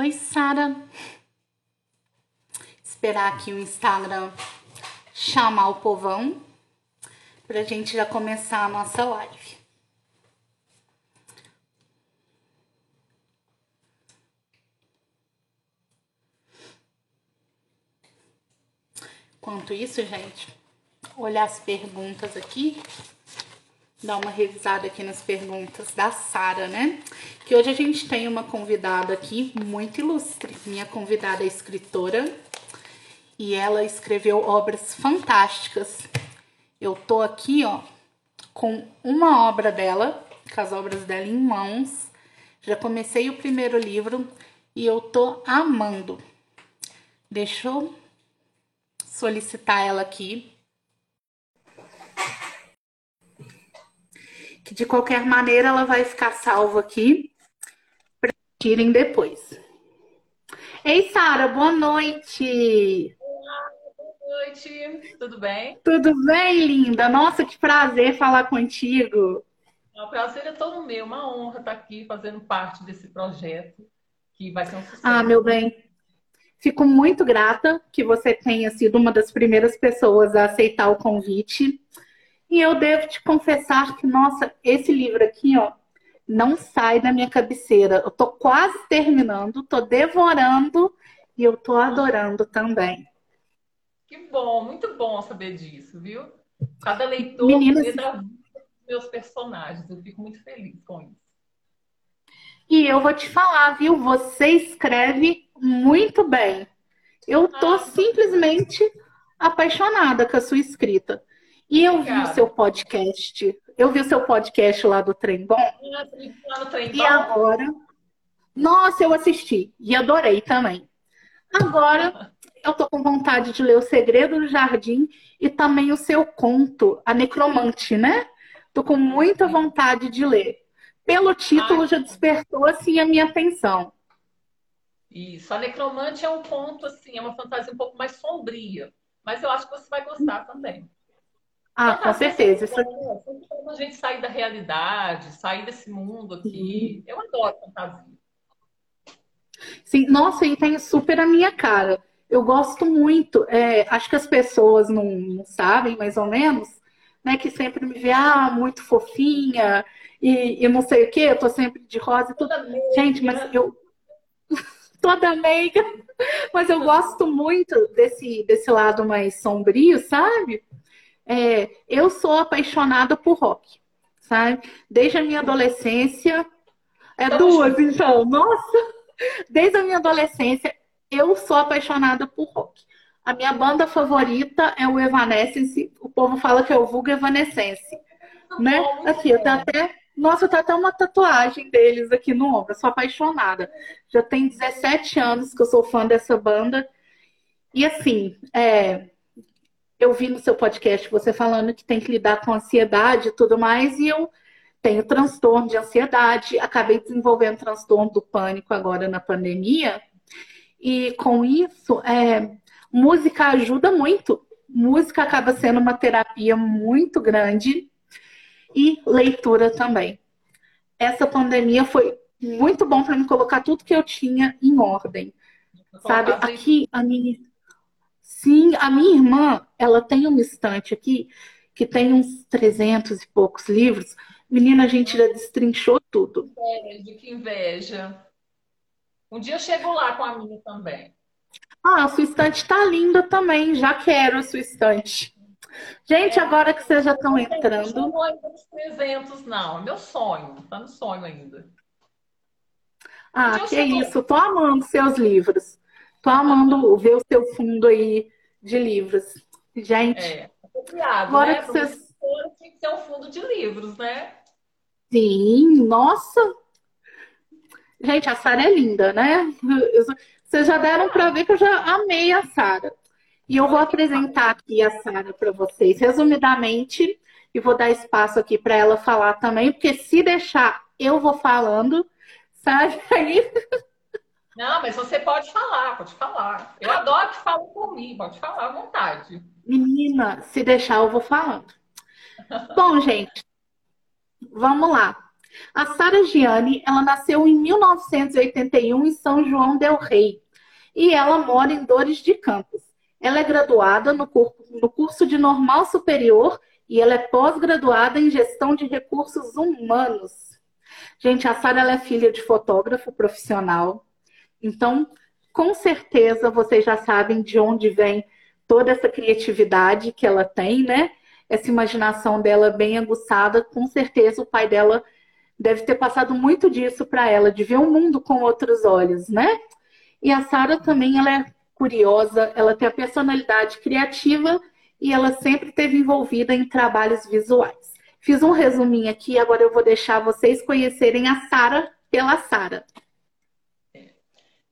Oi, Sara. Esperar aqui o Instagram chamar o povão pra gente já começar a nossa live. Enquanto isso, gente, olhar as perguntas aqui dar uma revisada aqui nas perguntas da Sara, né? Que hoje a gente tem uma convidada aqui muito ilustre. Minha convidada é escritora e ela escreveu obras fantásticas. Eu tô aqui, ó, com uma obra dela, com as obras dela em mãos. Já comecei o primeiro livro e eu tô amando. Deixa eu solicitar ela aqui que de qualquer maneira ela vai ficar salva aqui para tirem depois. Ei, Sara, boa noite. Olá, boa noite. Tudo bem? Tudo bem, linda? Nossa, que prazer falar contigo. O prazer é todo meu, uma honra estar aqui fazendo parte desse projeto que vai ser um sucesso. Ah, meu bem. Fico muito grata que você tenha sido uma das primeiras pessoas a aceitar o convite. E eu devo te confessar que, nossa, esse livro aqui, ó, não sai da minha cabeceira. Eu tô quase terminando, tô devorando e eu tô adorando também. Que bom, muito bom saber disso, viu? Cada leitor Meninas... meus personagens. Eu fico muito feliz com isso. E eu vou te falar, viu? Você escreve muito bem. Eu tô ah, simplesmente apaixonada com a sua escrita. E eu vi o seu podcast. Eu vi o seu podcast lá do Trem Bom. Lá no Trem E agora. Nossa, eu assisti e adorei também. Agora eu tô com vontade de ler O Segredo do Jardim e também o seu conto, A Necromante, né? Tô com muita vontade de ler. Pelo título já despertou assim a minha atenção. Isso, a Necromante é um conto assim, é uma fantasia um pouco mais sombria, mas eu acho que você vai gostar também. Ah, com certeza. Isso... a gente sair da realidade, sair desse mundo aqui. Eu adoro fantasia. Sim, nossa, e tem super a minha cara. Eu gosto muito. É, acho que as pessoas não, não, sabem, mais ou menos, né? Que sempre me vê, ah, muito fofinha e, e não sei o quê. Eu tô sempre de rosa e tudo. Gente, mas eu. Toda meiga. Mas eu gosto muito desse, desse lado mais sombrio, sabe? É, eu sou apaixonada por rock, sabe? Desde a minha adolescência. É duas, então. Nossa! Desde a minha adolescência, eu sou apaixonada por rock. A minha banda favorita é o Evanescence. O povo fala que é o vulgo Evanescence. Né? Aqui, eu tenho até. Nossa, tá até uma tatuagem deles aqui no ombro. Eu sou apaixonada. Já tem 17 anos que eu sou fã dessa banda. E assim, é, eu vi no seu podcast você falando que tem que lidar com ansiedade e tudo mais, e eu tenho transtorno de ansiedade, acabei desenvolvendo transtorno do pânico agora na pandemia, e com isso, é, música ajuda muito. Música acaba sendo uma terapia muito grande e leitura também. Essa pandemia foi muito bom para me colocar tudo que eu tinha em ordem. Sabe, aqui a minha Sim, a minha irmã, ela tem uma estante aqui que tem uns 300 e poucos livros. Menina, a gente já destrinchou tudo. Inveja, que inveja. Um dia eu chego lá com a minha também. Ah, a sua estante tá linda também. Já quero a sua estante. Gente, é, agora que vocês já estão entrando. Não ainda nos 300, não. É meu sonho. Tá no sonho ainda. Ah, que isso. Tô amando seus livros. Tô amando ver o seu fundo aí de livros. Gente. É, apropriado, agora né? que vocês. Tem que ser um fundo de livros, né? Sim, nossa! Gente, a Sara é linda, né? Vocês já deram para ver que eu já amei a Sara. E eu vou apresentar aqui a Sara para vocês, resumidamente, e vou dar espaço aqui para ela falar também, porque se deixar, eu vou falando, sabe? Aí não, mas você pode falar, pode falar. Eu adoro que falam por mim, pode falar à vontade. Menina, se deixar, eu vou falando. Bom, gente, vamos lá. A Sara Gianni, ela nasceu em 1981 em São João del Rei e ela mora em Dores de Campos. Ela é graduada no, curso de Normal Superior e ela é pós-graduada em Gestão de Recursos Humanos. Gente, a Sara é filha de fotógrafo profissional, então com certeza vocês já sabem de onde vem toda essa criatividade que ela tem, né? Essa imaginação dela bem aguçada, com certeza o pai dela deve ter passado muito disso para ela, de ver o mundo com outros olhos, né? E a Sara também ela é curiosa, ela tem a personalidade criativa e ela sempre esteve envolvida em trabalhos visuais. Fiz um resuminho aqui, agora eu vou deixar vocês conhecerem a Sara pela Sara.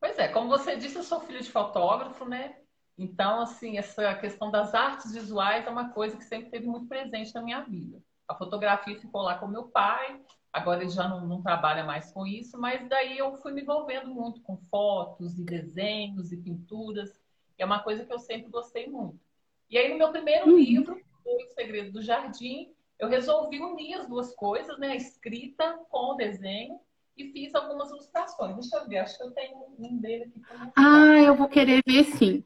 Pois é, como você disse, eu sou filho de fotógrafo, né? Então, assim, essa questão das artes visuais é uma coisa que sempre teve muito presente na minha vida. A fotografia ficou lá com meu pai, agora ele já não, não, trabalha mais com isso, mas daí eu fui me envolvendo muito com fotos e desenhos e pinturas. E é uma coisa que eu sempre gostei muito. E aí, no meu primeiro uhum. livro, O Segredo do Jardim, eu resolvi unir as duas coisas, né? A escrita com o desenho e fiz algumas ilustrações. Deixa eu ver, acho que eu tenho um dele aqui. Ah, eu vou querer ver sim.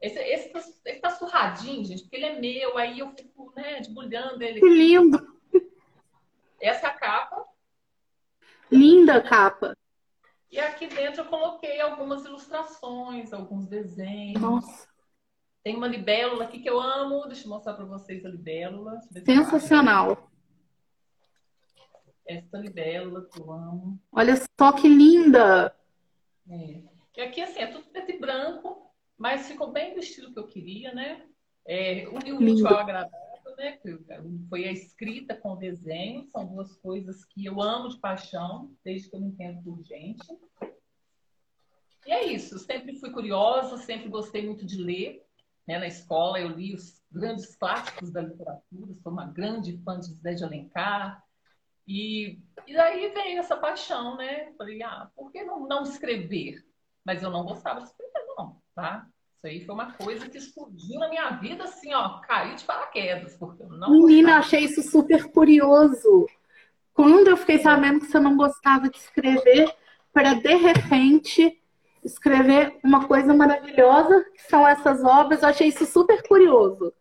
Esse, esse, tá, esse tá surradinho, gente, porque ele é meu, aí eu fico, né, debulhando ele. Que lindo! Essa é a capa. Linda capa. E aqui dentro eu coloquei algumas ilustrações, alguns desenhos. Nossa. Tem uma libélula aqui que eu amo. Deixa eu mostrar para vocês a libélula. Sensacional. Essa libélula que eu amo. Olha só que linda! É. E aqui, assim, é tudo preto e branco. Mas ficou bem do estilo que eu queria, né? É, o útil ao agradável, né? Foi a escrita com o desenho, são duas coisas que eu amo de paixão, desde que eu me entendo por gente. E é isso, sempre fui curiosa, sempre gostei muito de ler. Né? Na escola eu li os grandes clássicos da literatura, sou uma grande fã de José de Alencar. E, e daí veio essa paixão, né? Falei, ah, por que não, não escrever? Mas eu não gostava de escrever, não tá? Isso aí foi uma coisa que explodiu na minha vida, assim, ó, caí de paraquedas, porque eu não. Menina, gostava. achei isso super curioso. Quando eu fiquei sabendo que você não gostava de escrever, para de repente escrever uma coisa maravilhosa, que são essas obras, eu achei isso super curioso.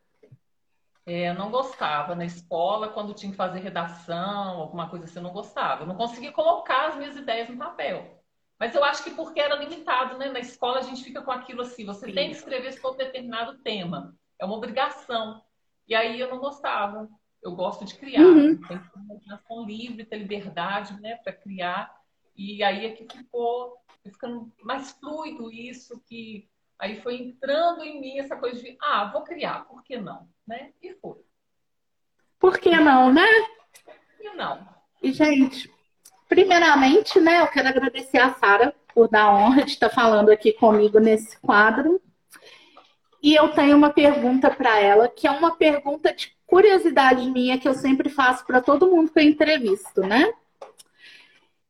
É, eu não gostava na escola, quando tinha que fazer redação, alguma coisa assim, eu não gostava. Eu não conseguia colocar as minhas ideias no papel. Mas eu acho que porque era limitado, né? Na escola a gente fica com aquilo assim, você Sim. tem que escrever sobre determinado tema. É uma obrigação. E aí eu não gostava. Eu gosto de criar. Uhum. Tem que ter uma imaginação livre, ter liberdade, né, para criar. E aí é que ficou ficando mais fluido isso, que aí foi entrando em mim essa coisa de, ah, vou criar, por que não? Né? E foi. Por que não, né? E não. E, gente, Primeiramente, né, eu quero agradecer a Sara por dar a honra de estar falando aqui comigo nesse quadro. E eu tenho uma pergunta para ela, que é uma pergunta de curiosidade minha que eu sempre faço para todo mundo que eu entrevisto, né?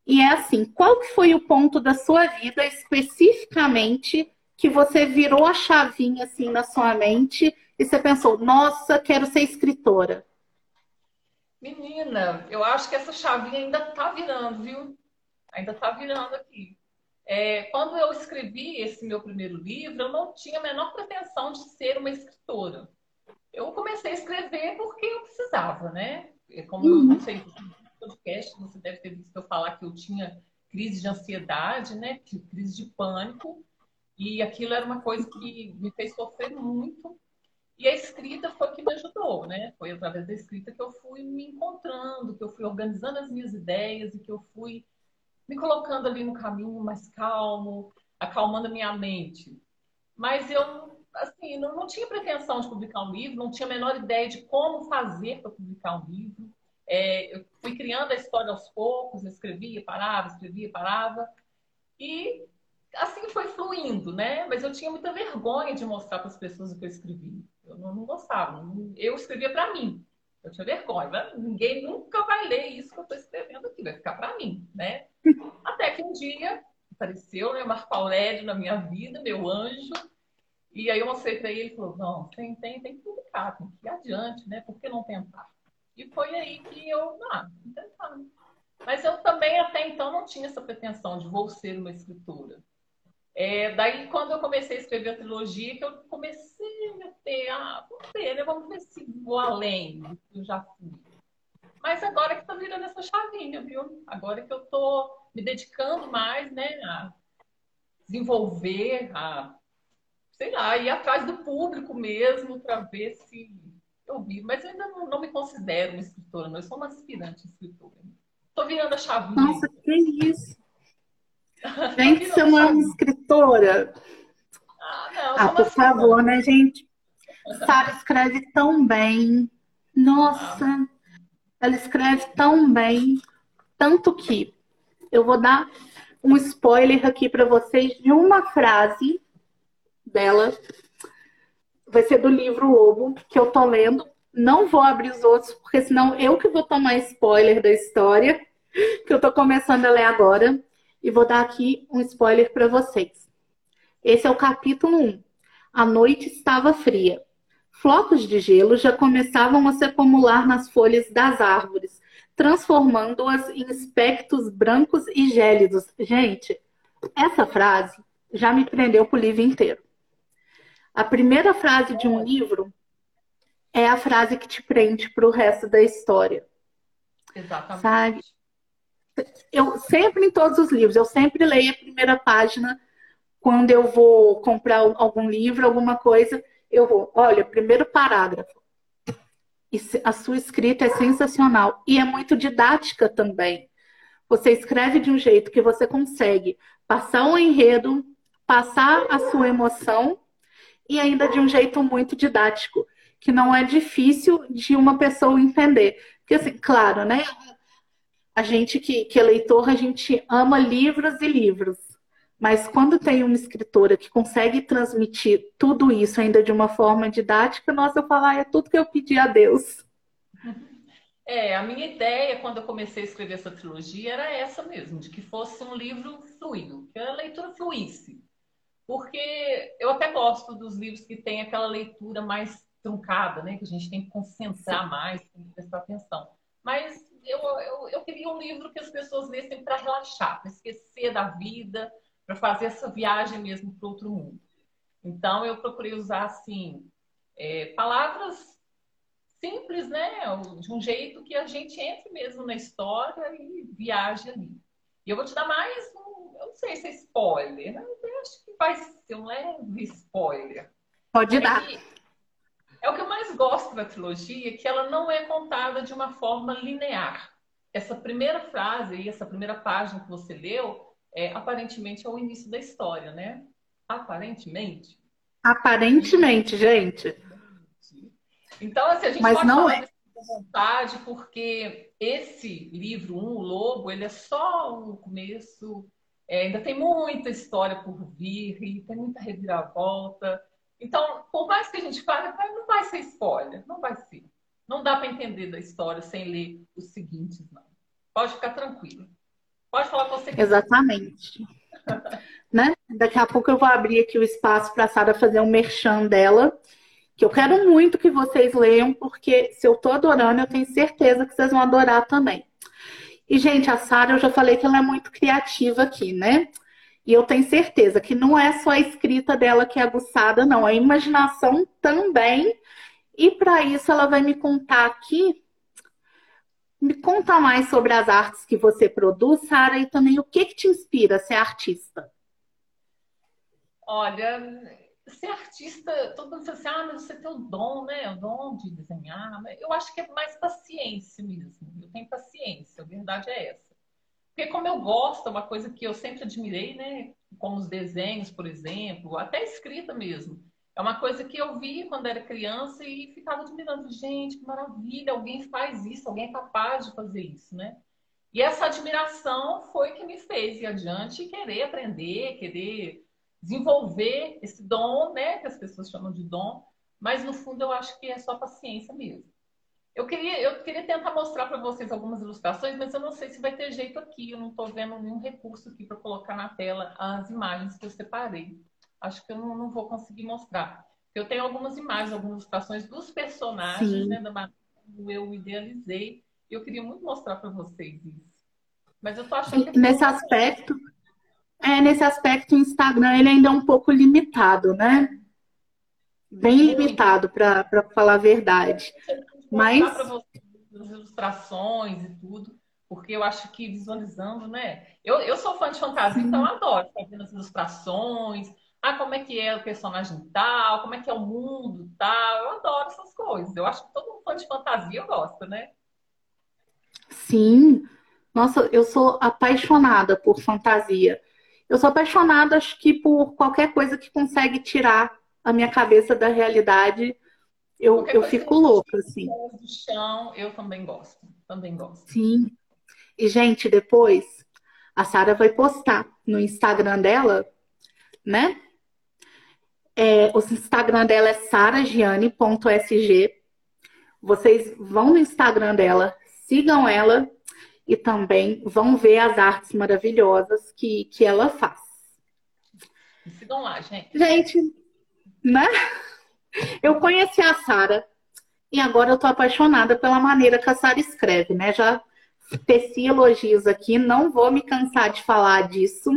E é assim, qual que foi o ponto da sua vida especificamente que você virou a chavinha assim na sua mente e você pensou, nossa, quero ser escritora? Menina, eu acho que essa chavinha ainda tá virando, viu? Ainda tá virando aqui. É, quando eu escrevi esse meu primeiro livro, eu não tinha a menor pretensão de ser uma escritora. Eu comecei a escrever porque eu precisava, né? É como uhum. eu não sei, no podcast, você deve ter visto eu falar que eu tinha crise de ansiedade, né? Crise de pânico. E aquilo era uma coisa que me fez sofrer muito. E a escrita foi que me ajudou, né? Foi através da escrita que eu fui me encontrando, que eu fui organizando as minhas ideias e que eu fui me colocando ali no caminho mais calmo, acalmando a minha mente. Mas eu, assim, não, não tinha pretensão de publicar um livro, não tinha a menor ideia de como fazer para publicar um livro. É, eu fui criando a história aos poucos, escrevia, parava, escrevia, parava. E assim foi fluindo, né? Mas eu tinha muita vergonha de mostrar para as pessoas o que eu escrevi. Eu não, não gostava. Eu escrevia para mim. Eu tinha vergonha. Né? Ninguém nunca vai ler isso que eu estou escrevendo aqui, vai ficar para mim, né? Até que um dia apareceu né, Marco Aurélio na minha vida, meu anjo. E aí eu mostrei para ele, ele falou, não, tem, tem, tem que publicar, tem que ir adiante, né? Por que não tentar? E foi aí que eu, ah, tentar. Mas eu também até então não tinha essa pretensão de vou ser uma escritora. É, daí, quando eu comecei a escrever a trilogia, que eu comecei a ter, ah, vamos ver, né? Vamos ver se vou além do que eu já fui. Mas agora que tá virando essa chavinha, viu? Agora que eu tô me dedicando mais, né, a desenvolver, a, sei lá, ir atrás do público mesmo para ver se eu vi. Mas eu ainda não, não, me considero uma escritora, não. Eu sou uma aspirante escritora. Tô virando a chavinha. Nossa, que isso! Gente, você não é uma escritora? Ah, não, ah por favor, né, gente? Sara escreve tão bem. Nossa, ah. ela escreve tão bem. Tanto que eu vou dar um spoiler aqui para vocês de uma frase dela. Vai ser do livro Lobo, que eu tô lendo. Não vou abrir os outros, porque senão eu que vou tomar spoiler da história, que eu tô começando a ler agora e vou dar aqui um spoiler para vocês. Esse é o capítulo 1. A noite estava fria. Flocos de gelo já começavam a se acumular nas folhas das árvores, transformando-as em espectros brancos e gélidos. Gente, essa frase já me prendeu para o livro inteiro. A primeira frase de um livro é a frase que te prende para o resto da história. Exatamente. Sabe? Eu sempre em todos os livros, eu sempre leio a primeira página quando eu vou comprar algum livro, alguma coisa, eu vou, olha, primeiro parágrafo. A sua escrita é sensacional e é muito didática também. Você escreve de um jeito que você consegue passar o um enredo, passar a sua emoção e ainda de um jeito muito didático, que não é difícil de uma pessoa entender. Porque assim, claro, né? A gente que, que é leitor, a gente ama livros e livros. Mas quando tem uma escritora que consegue transmitir tudo isso ainda de uma forma didática, nossa, eu falar, ah, é tudo que eu pedi a Deus. É, a minha ideia quando eu comecei a escrever essa trilogia era essa mesmo, de que fosse um livro fluido, que a leitura fluísse. Porque eu até gosto dos livros que tem aquela leitura mais truncada, né? Que a gente tem que concentrar mais, tem que prestar atenção. Mas eu, eu, eu queria um livro que as pessoas lessem para relaxar, para esquecer da vida, para fazer essa viagem mesmo para outro mundo. Então, eu procurei usar, assim, é, palavras simples, né? De um jeito que a gente entre mesmo na história e viaje ali. E eu vou te dar mais um, eu não sei se é spoiler, né? eu acho que vai ser um leve spoiler. Pode é dar. Que, é o que eu mais gosto da trilogia, que ela não é contada de uma forma linear. Essa primeira frase e essa primeira página que você leu, é, aparentemente é o início da história, né? Aparentemente. Aparentemente, gente. Então, assim, a gente Mas pode não falar é. com vontade, porque esse livro 1, um, o Lobo, ele é só o começo. É, ainda tem muita história por vir, e tem muita reviravolta. Então, por mais que a gente fale, não vai ser spoiler, não vai ser. Não dá para entender da história sem ler os seguintes, não. Pode ficar tranquilo. Pode falar com você. Exatamente. né? Daqui a pouco eu vou abrir aqui o espaço para a Sara fazer um merchan dela, que eu quero muito que vocês leiam, porque se eu tô adorando, eu tenho certeza que vocês vão adorar também. E, gente, a Sara, eu já falei que ela é muito criativa aqui, né? E eu tenho certeza que não é só a escrita dela que é aguçada, não, a imaginação também. E para isso ela vai me contar aqui. Me conta mais sobre as artes que você produz, Sara, e também o que, que te inspira a ser artista. Olha, ser artista, todo mundo fala assim, ah, mas você tem o dom, né? O dom de desenhar. Eu acho que é mais paciência mesmo. Eu tenho paciência, a verdade é essa. Porque como eu gosto, é uma coisa que eu sempre admirei, né? Como os desenhos, por exemplo, até escrita mesmo. É uma coisa que eu vi quando era criança e ficava admirando. Gente, que maravilha, alguém faz isso, alguém é capaz de fazer isso, né? E essa admiração foi que me fez ir adiante e querer aprender, querer desenvolver esse dom, né? Que as pessoas chamam de dom. Mas no fundo eu acho que é só paciência mesmo. Eu queria, eu queria tentar mostrar para vocês algumas ilustrações, mas eu não sei se vai ter jeito aqui. Eu não estou vendo nenhum recurso aqui para colocar na tela as imagens que eu separei. Acho que eu não, não vou conseguir mostrar. Eu tenho algumas imagens, algumas ilustrações dos personagens, né, da eu idealizei. E eu queria muito mostrar para vocês isso. Mas eu tô achando que nesse aspecto, é, nesse aspecto, o Instagram ele ainda é um pouco limitado, né? Bem limitado, para falar a verdade. Mas. Para você as ilustrações e tudo, porque eu acho que visualizando, né? Eu, eu sou fã de fantasia, então eu adoro fazendo as ilustrações. Ah, como é que é o personagem tal, como é que é o mundo tal. Eu adoro essas coisas. Eu acho que todo fã de fantasia gosta, né? Sim. Nossa, eu sou apaixonada por fantasia. Eu sou apaixonada, acho que por qualquer coisa que consegue tirar a minha cabeça da realidade. Eu, eu fico louca, assim. Do chão, eu também gosto. Também gosto. Sim. E, gente, depois a Sara vai postar no Instagram dela, né? É, o Instagram dela é saragiane.sg. Vocês vão no Instagram dela, sigam ela e também vão ver as artes maravilhosas que, que ela faz. Sigam lá, gente. Gente, né? Eu conheci a Sara e agora eu tô apaixonada pela maneira que a Sara escreve, né? Já teci elogios aqui, não vou me cansar de falar disso,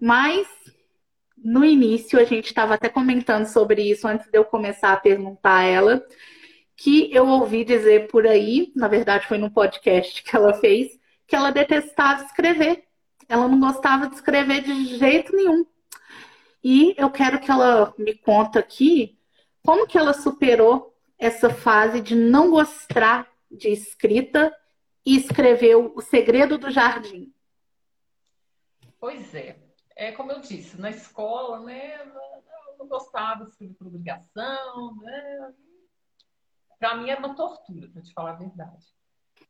mas no início a gente estava até comentando sobre isso antes de eu começar a perguntar a ela que eu ouvi dizer por aí, na verdade foi num podcast que ela fez, que ela detestava escrever. Ela não gostava de escrever de jeito nenhum. E eu quero que ela me conta aqui como que ela superou essa fase de não gostar de escrita e escreveu O Segredo do Jardim. Pois é. É como eu disse, na escola, né, eu não gostava de escrever por obrigação, né, para mim era uma tortura, para te falar a verdade.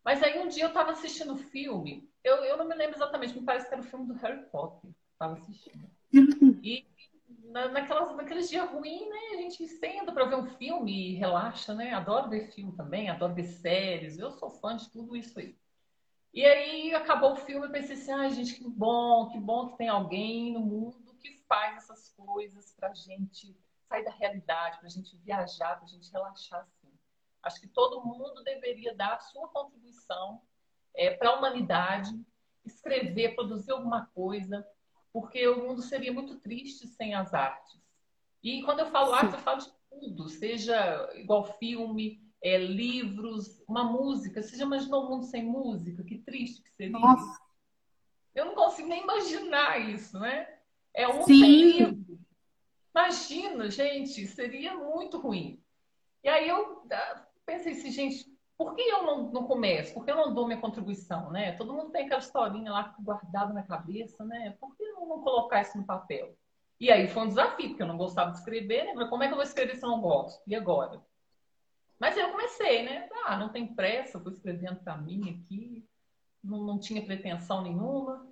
Mas aí um dia eu estava assistindo o filme, eu, eu não me lembro exatamente, me parece que era o filme do Harry Potter. Estava assistindo. E na, naquelas, naqueles dias ruins, né? A gente senta para ver um filme e relaxa, né? Adoro ver filme também, adoro ver séries. Eu sou fã de tudo isso aí. E aí acabou o filme, eu pensei assim, ai gente, que bom, que bom que tem alguém no mundo que faz essas coisas pra gente sair da realidade, pra gente viajar, pra gente relaxar assim. Acho que todo mundo deveria dar a sua contribuição é, para a humanidade, escrever, produzir alguma coisa, porque o mundo seria muito triste sem as artes. E quando eu falo arte, eu falo de tudo, seja igual filme, é, livros, uma música. Você já imaginou o mundo sem música? Que triste que seria. Nossa. Eu não consigo nem imaginar isso, né? É um Sim. sem livro. Imagina, gente, seria muito ruim. E aí eu ah, pensei assim, gente, por que eu não, não começo? Por que eu não dou minha contribuição, né? Todo mundo tem aquela historinha lá guardada na cabeça, né? Por que eu não colocar isso no papel? E aí foi um desafio, porque eu não gostava de escrever, né? Mas como é que eu vou escrever se eu não gosto? E agora? Mas eu comecei, né? Ah, não tem pressa, vou escrevendo para mim aqui. Não, não tinha pretensão nenhuma.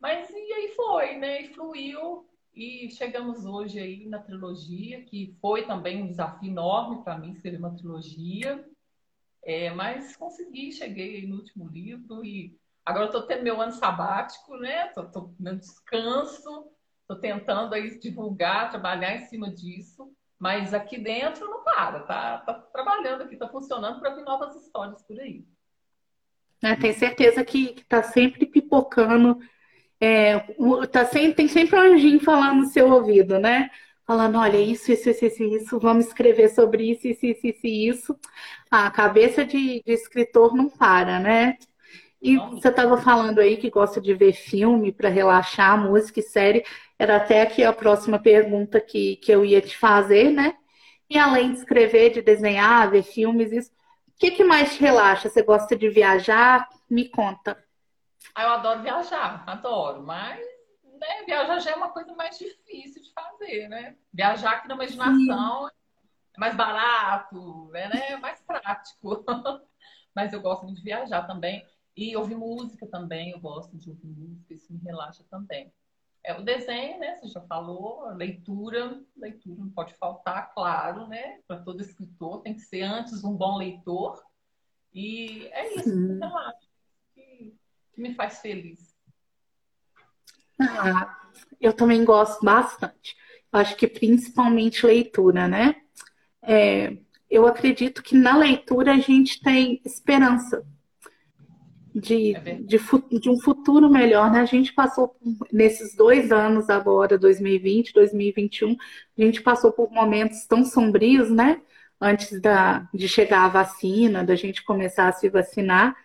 Mas e aí foi, né? E fluiu. E chegamos hoje aí na trilogia, que foi também um desafio enorme para mim escrever uma trilogia. É, mas consegui, cheguei no último livro e agora estou tendo meu ano sabático, né? Estou no descanso, estou tentando aí divulgar, trabalhar em cima disso, mas aqui dentro não para, tá, tá trabalhando aqui, está funcionando para vir novas histórias por aí. É, tem certeza que está sempre pipocando é, tá sempre, tem sempre um anjinho falando no seu ouvido, né? Falando, olha, isso, isso, isso, isso, isso, vamos escrever sobre isso, isso, isso, isso, isso. a cabeça de, de escritor não para, né? E você estava falando aí que gosta de ver filme para relaxar, música e série. Era até aqui a próxima pergunta que, que eu ia te fazer, né? E além de escrever, de desenhar, ver filmes, isso, o que, que mais te relaxa? Você gosta de viajar? Me conta. Ah, eu adoro viajar, adoro, mas né, viajar já é uma coisa mais difícil de fazer, né? Viajar aqui na imaginação Sim. é mais barato, é né, mais prático. mas eu gosto muito de viajar também. E ouvir música também, eu gosto de ouvir música, isso me relaxa também. É o desenho, né? Você já falou, leitura, leitura não pode faltar, claro, né? Para todo escritor tem que ser antes um bom leitor. E é isso, Sim. relaxa que me faz feliz? Ah, eu também gosto bastante. Acho que principalmente leitura, né? É, eu acredito que na leitura a gente tem esperança. de, é de, de, um futuro melhor, né? A gente passou nesses dois anos agora, 2020, 2021, a gente passou por momentos tão sombrios, né? Antes da, de chegar a vacina, da gente começar a se vacinar.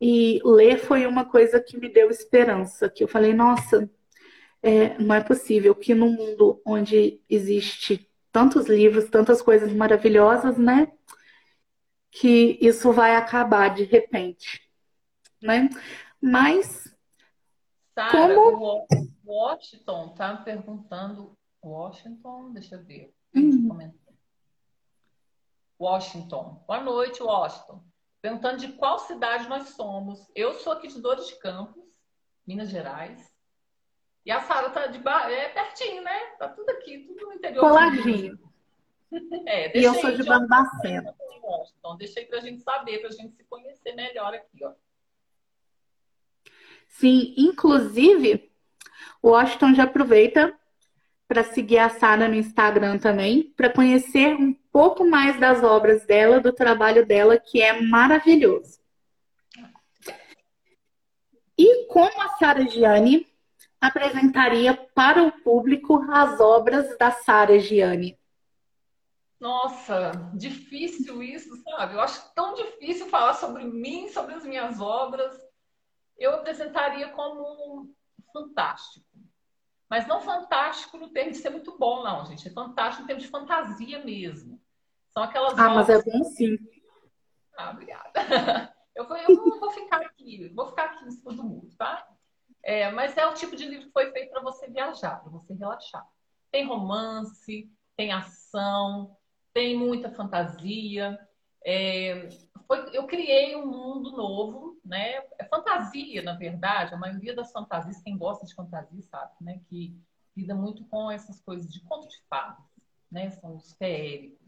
E ler foi uma coisa que me deu esperança, que eu falei, nossa, é, não é possível que num mundo onde existe tantos livros, tantas coisas maravilhosas, né? Que isso vai acabar de repente né? Mas Sarah, como Washington tá perguntando Washington, deixa eu ver. Uhum. Washington. Boa noite, Washington. Perguntando de qual cidade nós somos. Eu sou aqui de Dores de Campos, Minas Gerais. E a Sara tá de ba... é pertinho, né? Tá tudo aqui, tudo no interior. Coladinho. É, e eu sou de Barbacena. Então, deixei pra gente saber, pra gente se conhecer melhor aqui, ó. Sim, inclusive, o Washington já aproveita para seguir a Sara no Instagram também, para conhecer um pouco mais das obras dela, do trabalho dela, que é maravilhoso. E como a Sara Gianni apresentaria para o público as obras da Sara Gianni? Nossa, difícil isso, sabe? Eu acho tão difícil falar sobre mim, sobre as minhas obras eu apresentaria como fantástico. Mas não fantástico no termo de ser muito bom, não, gente. É fantástico no termo de fantasia mesmo. São aquelas. Ah, mas é bom sim. Ah, obrigada. Eu vou, eu vou ficar aqui, vou ficar aqui em cima do muro, tá? É, mas é o tipo de livro que foi feito para você viajar, para você relaxar. Tem romance, tem ação, tem muita fantasia. É, foi, eu criei um mundo novo, né? É fantasia, na verdade. A maioria das fantasias, quem gosta de fantasia sabe, né? Que lida muito com essas coisas de conto de fadas, né? São os feéricos.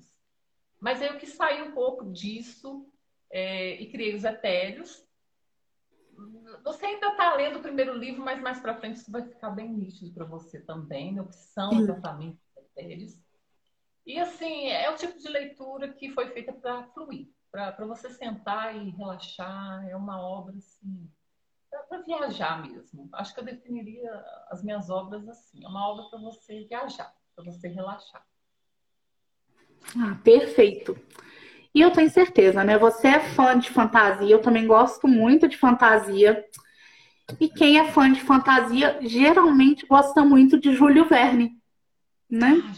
Mas aí eu quis sair um pouco disso é, e criei os etéreos. Você ainda está lendo o primeiro livro, mas mais para frente isso vai ficar bem nítido para você também, né? O que são exatamente os etéreos. E assim, é o tipo de leitura que foi feita para fluir para você sentar e relaxar. É uma obra assim, para viajar mesmo. Acho que eu definiria as minhas obras assim: é uma obra para você viajar, para você relaxar. Ah, perfeito. E eu tenho certeza, né? Você é fã de fantasia, eu também gosto muito de fantasia. E quem é fã de fantasia geralmente gosta muito de Júlio Verne, né? Ah,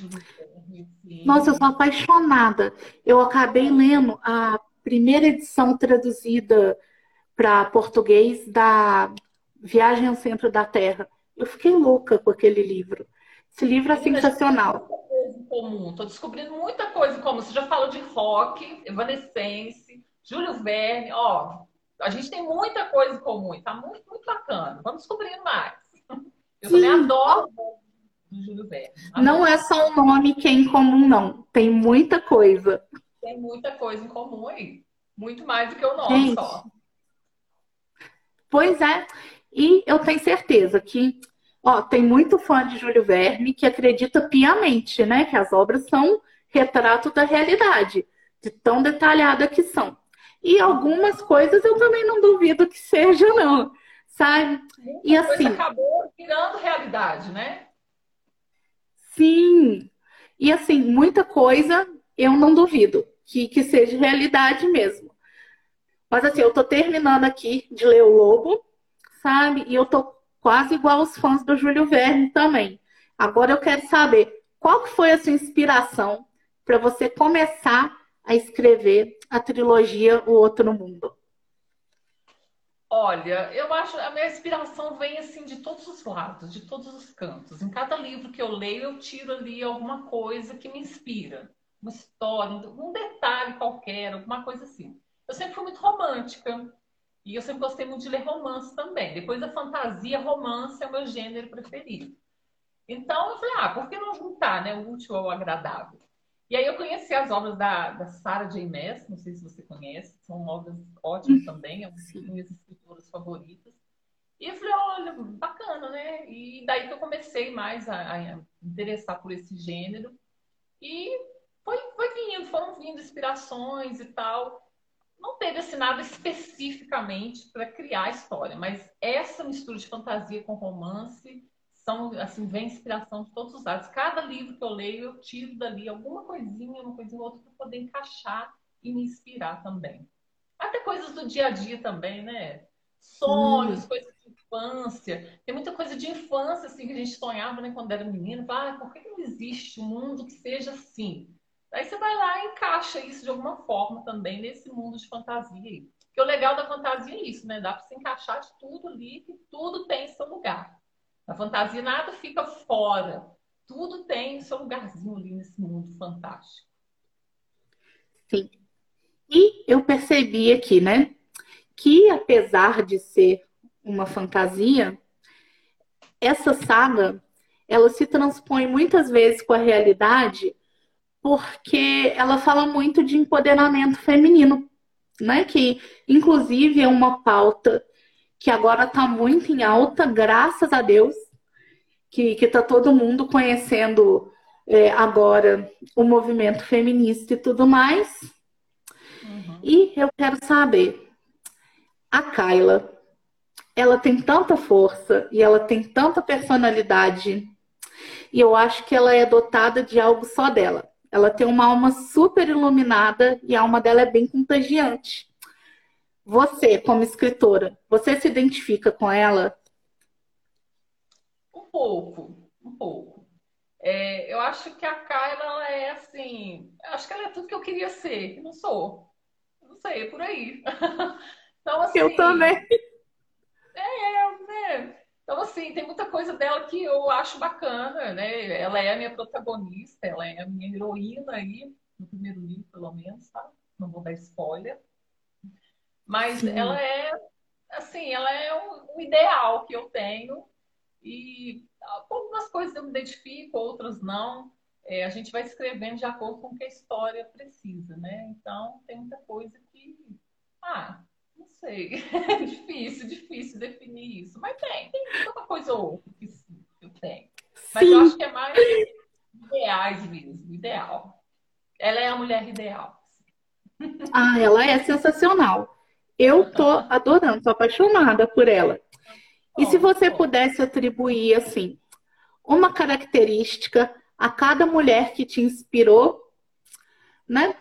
Nossa, eu sou apaixonada. Eu acabei lendo a primeira edição traduzida para português da Viagem ao Centro da Terra. Eu fiquei louca com aquele livro. Esse livro é sensacional. Estou descobrindo muita coisa comum. Você já falou de rock, Evanescence, Júlio Verne. Ó, a gente tem muita coisa em comum. Está muito, muito bacana. Vamos descobrindo mais. Eu Sim. também adoro o Júlio Verne. Adoro. Não é só o nome que é em comum, não. Tem muita coisa tem muita coisa em comum aí. Muito mais do que o nome Gente, só. Pois é. E eu tenho certeza que ó, tem muito fã de Júlio Verne que acredita piamente, né? Que as obras são retrato da realidade, de tão detalhada que são. E algumas coisas eu também não duvido que seja, não. Sabe? Muita e assim. acabou virando realidade, né? Sim. E assim, muita coisa eu não duvido que, que seja realidade mesmo. Mas assim, eu tô terminando aqui de ler o Lobo, sabe? E eu tô quase igual aos fãs do Júlio Verne também. Agora eu quero saber qual foi a sua inspiração para você começar a escrever a trilogia O Outro Mundo. Olha, eu acho a minha inspiração vem assim de todos os lados, de todos os cantos. Em cada livro que eu leio, eu tiro ali alguma coisa que me inspira uma história, um detalhe qualquer, alguma coisa assim. Eu sempre fui muito romântica. E eu sempre gostei muito de ler romance também. Depois da fantasia, romance é o meu gênero preferido. Então eu falei, ah, por que não juntar né, o útil ao agradável? E aí eu conheci as obras da, da Sarah J. Maas, não sei se você conhece, são obras ótimas também, é uma das minhas escritoras favoritas. E eu falei, olha, bacana, né? E daí que eu comecei mais a, a interessar por esse gênero. E foi, foi vindo, foram vindo inspirações e tal. Não teve assim, nada especificamente para criar a história, mas essa mistura de fantasia com romance são, assim, vem inspiração de todos os lados. Cada livro que eu leio, eu tiro dali alguma coisinha, uma coisinha ou outra para poder encaixar e me inspirar também. Até coisas do dia a dia também, né? Sonhos, hum. coisas de infância. Tem muita coisa de infância, assim, que a gente sonhava, né, quando era menino. Ah, por que não existe um mundo que seja assim? Aí você vai lá e encaixa isso de alguma forma também nesse mundo de fantasia. Porque o legal da fantasia é isso, né? Dá para se encaixar de tudo ali, que tudo tem seu lugar. Na fantasia nada fica fora. Tudo tem seu lugarzinho ali nesse mundo fantástico. Sim. E eu percebi aqui, né, que apesar de ser uma fantasia, essa saga ela se transpõe muitas vezes com a realidade porque ela fala muito de empoderamento feminino, né? Que inclusive é uma pauta que agora está muito em alta, graças a Deus, que está todo mundo conhecendo é, agora o movimento feminista e tudo mais. Uhum. E eu quero saber, a Kyla, ela tem tanta força e ela tem tanta personalidade, e eu acho que ela é dotada de algo só dela. Ela tem uma alma super iluminada e a alma dela é bem contagiante. Você, como escritora, você se identifica com ela? Um pouco, um pouco. É, eu acho que a Kyla ela é assim. Acho que ela é tudo que eu queria ser, não sou. Não sei, é por aí. então, assim, eu também. É, né? Então, assim, tem muita coisa dela que eu acho bacana, né? Ela é a minha protagonista, ela é a minha heroína aí, no primeiro livro, pelo menos, tá? Não vou dar spoiler. Mas Sim. ela é, assim, ela é um, um, ideal que eu tenho e algumas coisas eu me identifico, outras não. É, a gente vai escrevendo de acordo com o que a história precisa, né? Então, tem muita coisa que, ah, sei. É difícil, difícil definir isso. Mas tem, tem muita coisa ou outra que eu tenho. Mas Sim. eu acho que é mais ideais mesmo, ideal. Ela é a mulher ideal. Ah, ela é sensacional. Eu tô adorando, tô apaixonada por ela. E se você pudesse atribuir assim uma característica a cada mulher que te inspirou, né?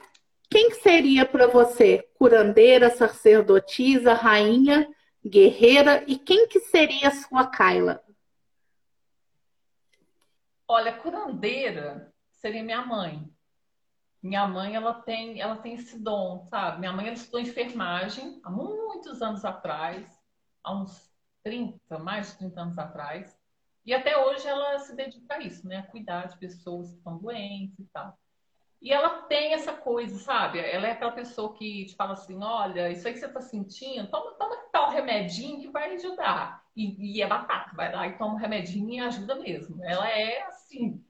Quem seria para você curandeira, sacerdotisa, rainha, guerreira e quem que seria a sua Kyla? Olha, curandeira seria minha mãe. Minha mãe, ela tem, ela tem esse dom, sabe? Minha mãe ela estudou enfermagem há muitos anos atrás, há uns 30, mais de 30 anos atrás. E até hoje ela se dedica a isso, né? A cuidar de pessoas que estão doentes e tal. E ela tem essa coisa, sabe? Ela é aquela pessoa que te fala assim: olha, isso aí que você está sentindo, toma, toma tal remedinho que vai ajudar. E, e é batata, vai lá e toma um remedinho e ajuda mesmo. Ela é assim.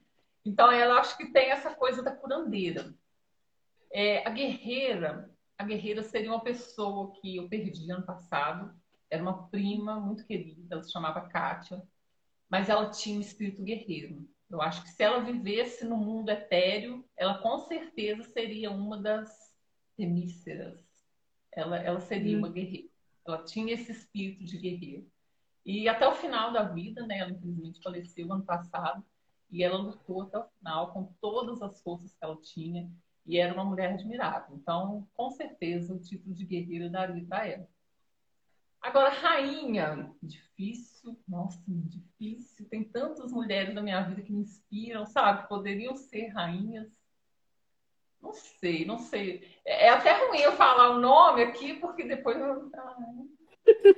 Então, ela acho que tem essa coisa da curandeira. É, a guerreira, a guerreira seria uma pessoa que eu perdi ano passado. Era uma prima muito querida, ela se chamava Kátia, mas ela tinha um espírito guerreiro. Eu acho que se ela vivesse no mundo etéreo, ela com certeza seria uma das temíceras. Ela, ela seria hum. uma guerreira. Ela tinha esse espírito de guerreiro. E até o final da vida, né? Ela infelizmente faleceu ano passado. E ela lutou até o final com todas as forças que ela tinha. E era uma mulher admirável. Então, com certeza, o título de guerreira daria para ela. Agora, rainha, difícil, nossa, difícil. Tem tantas mulheres na minha vida que me inspiram, sabe? Poderiam ser rainhas. Não sei, não sei. É, é até ruim eu falar o nome aqui, porque depois eu.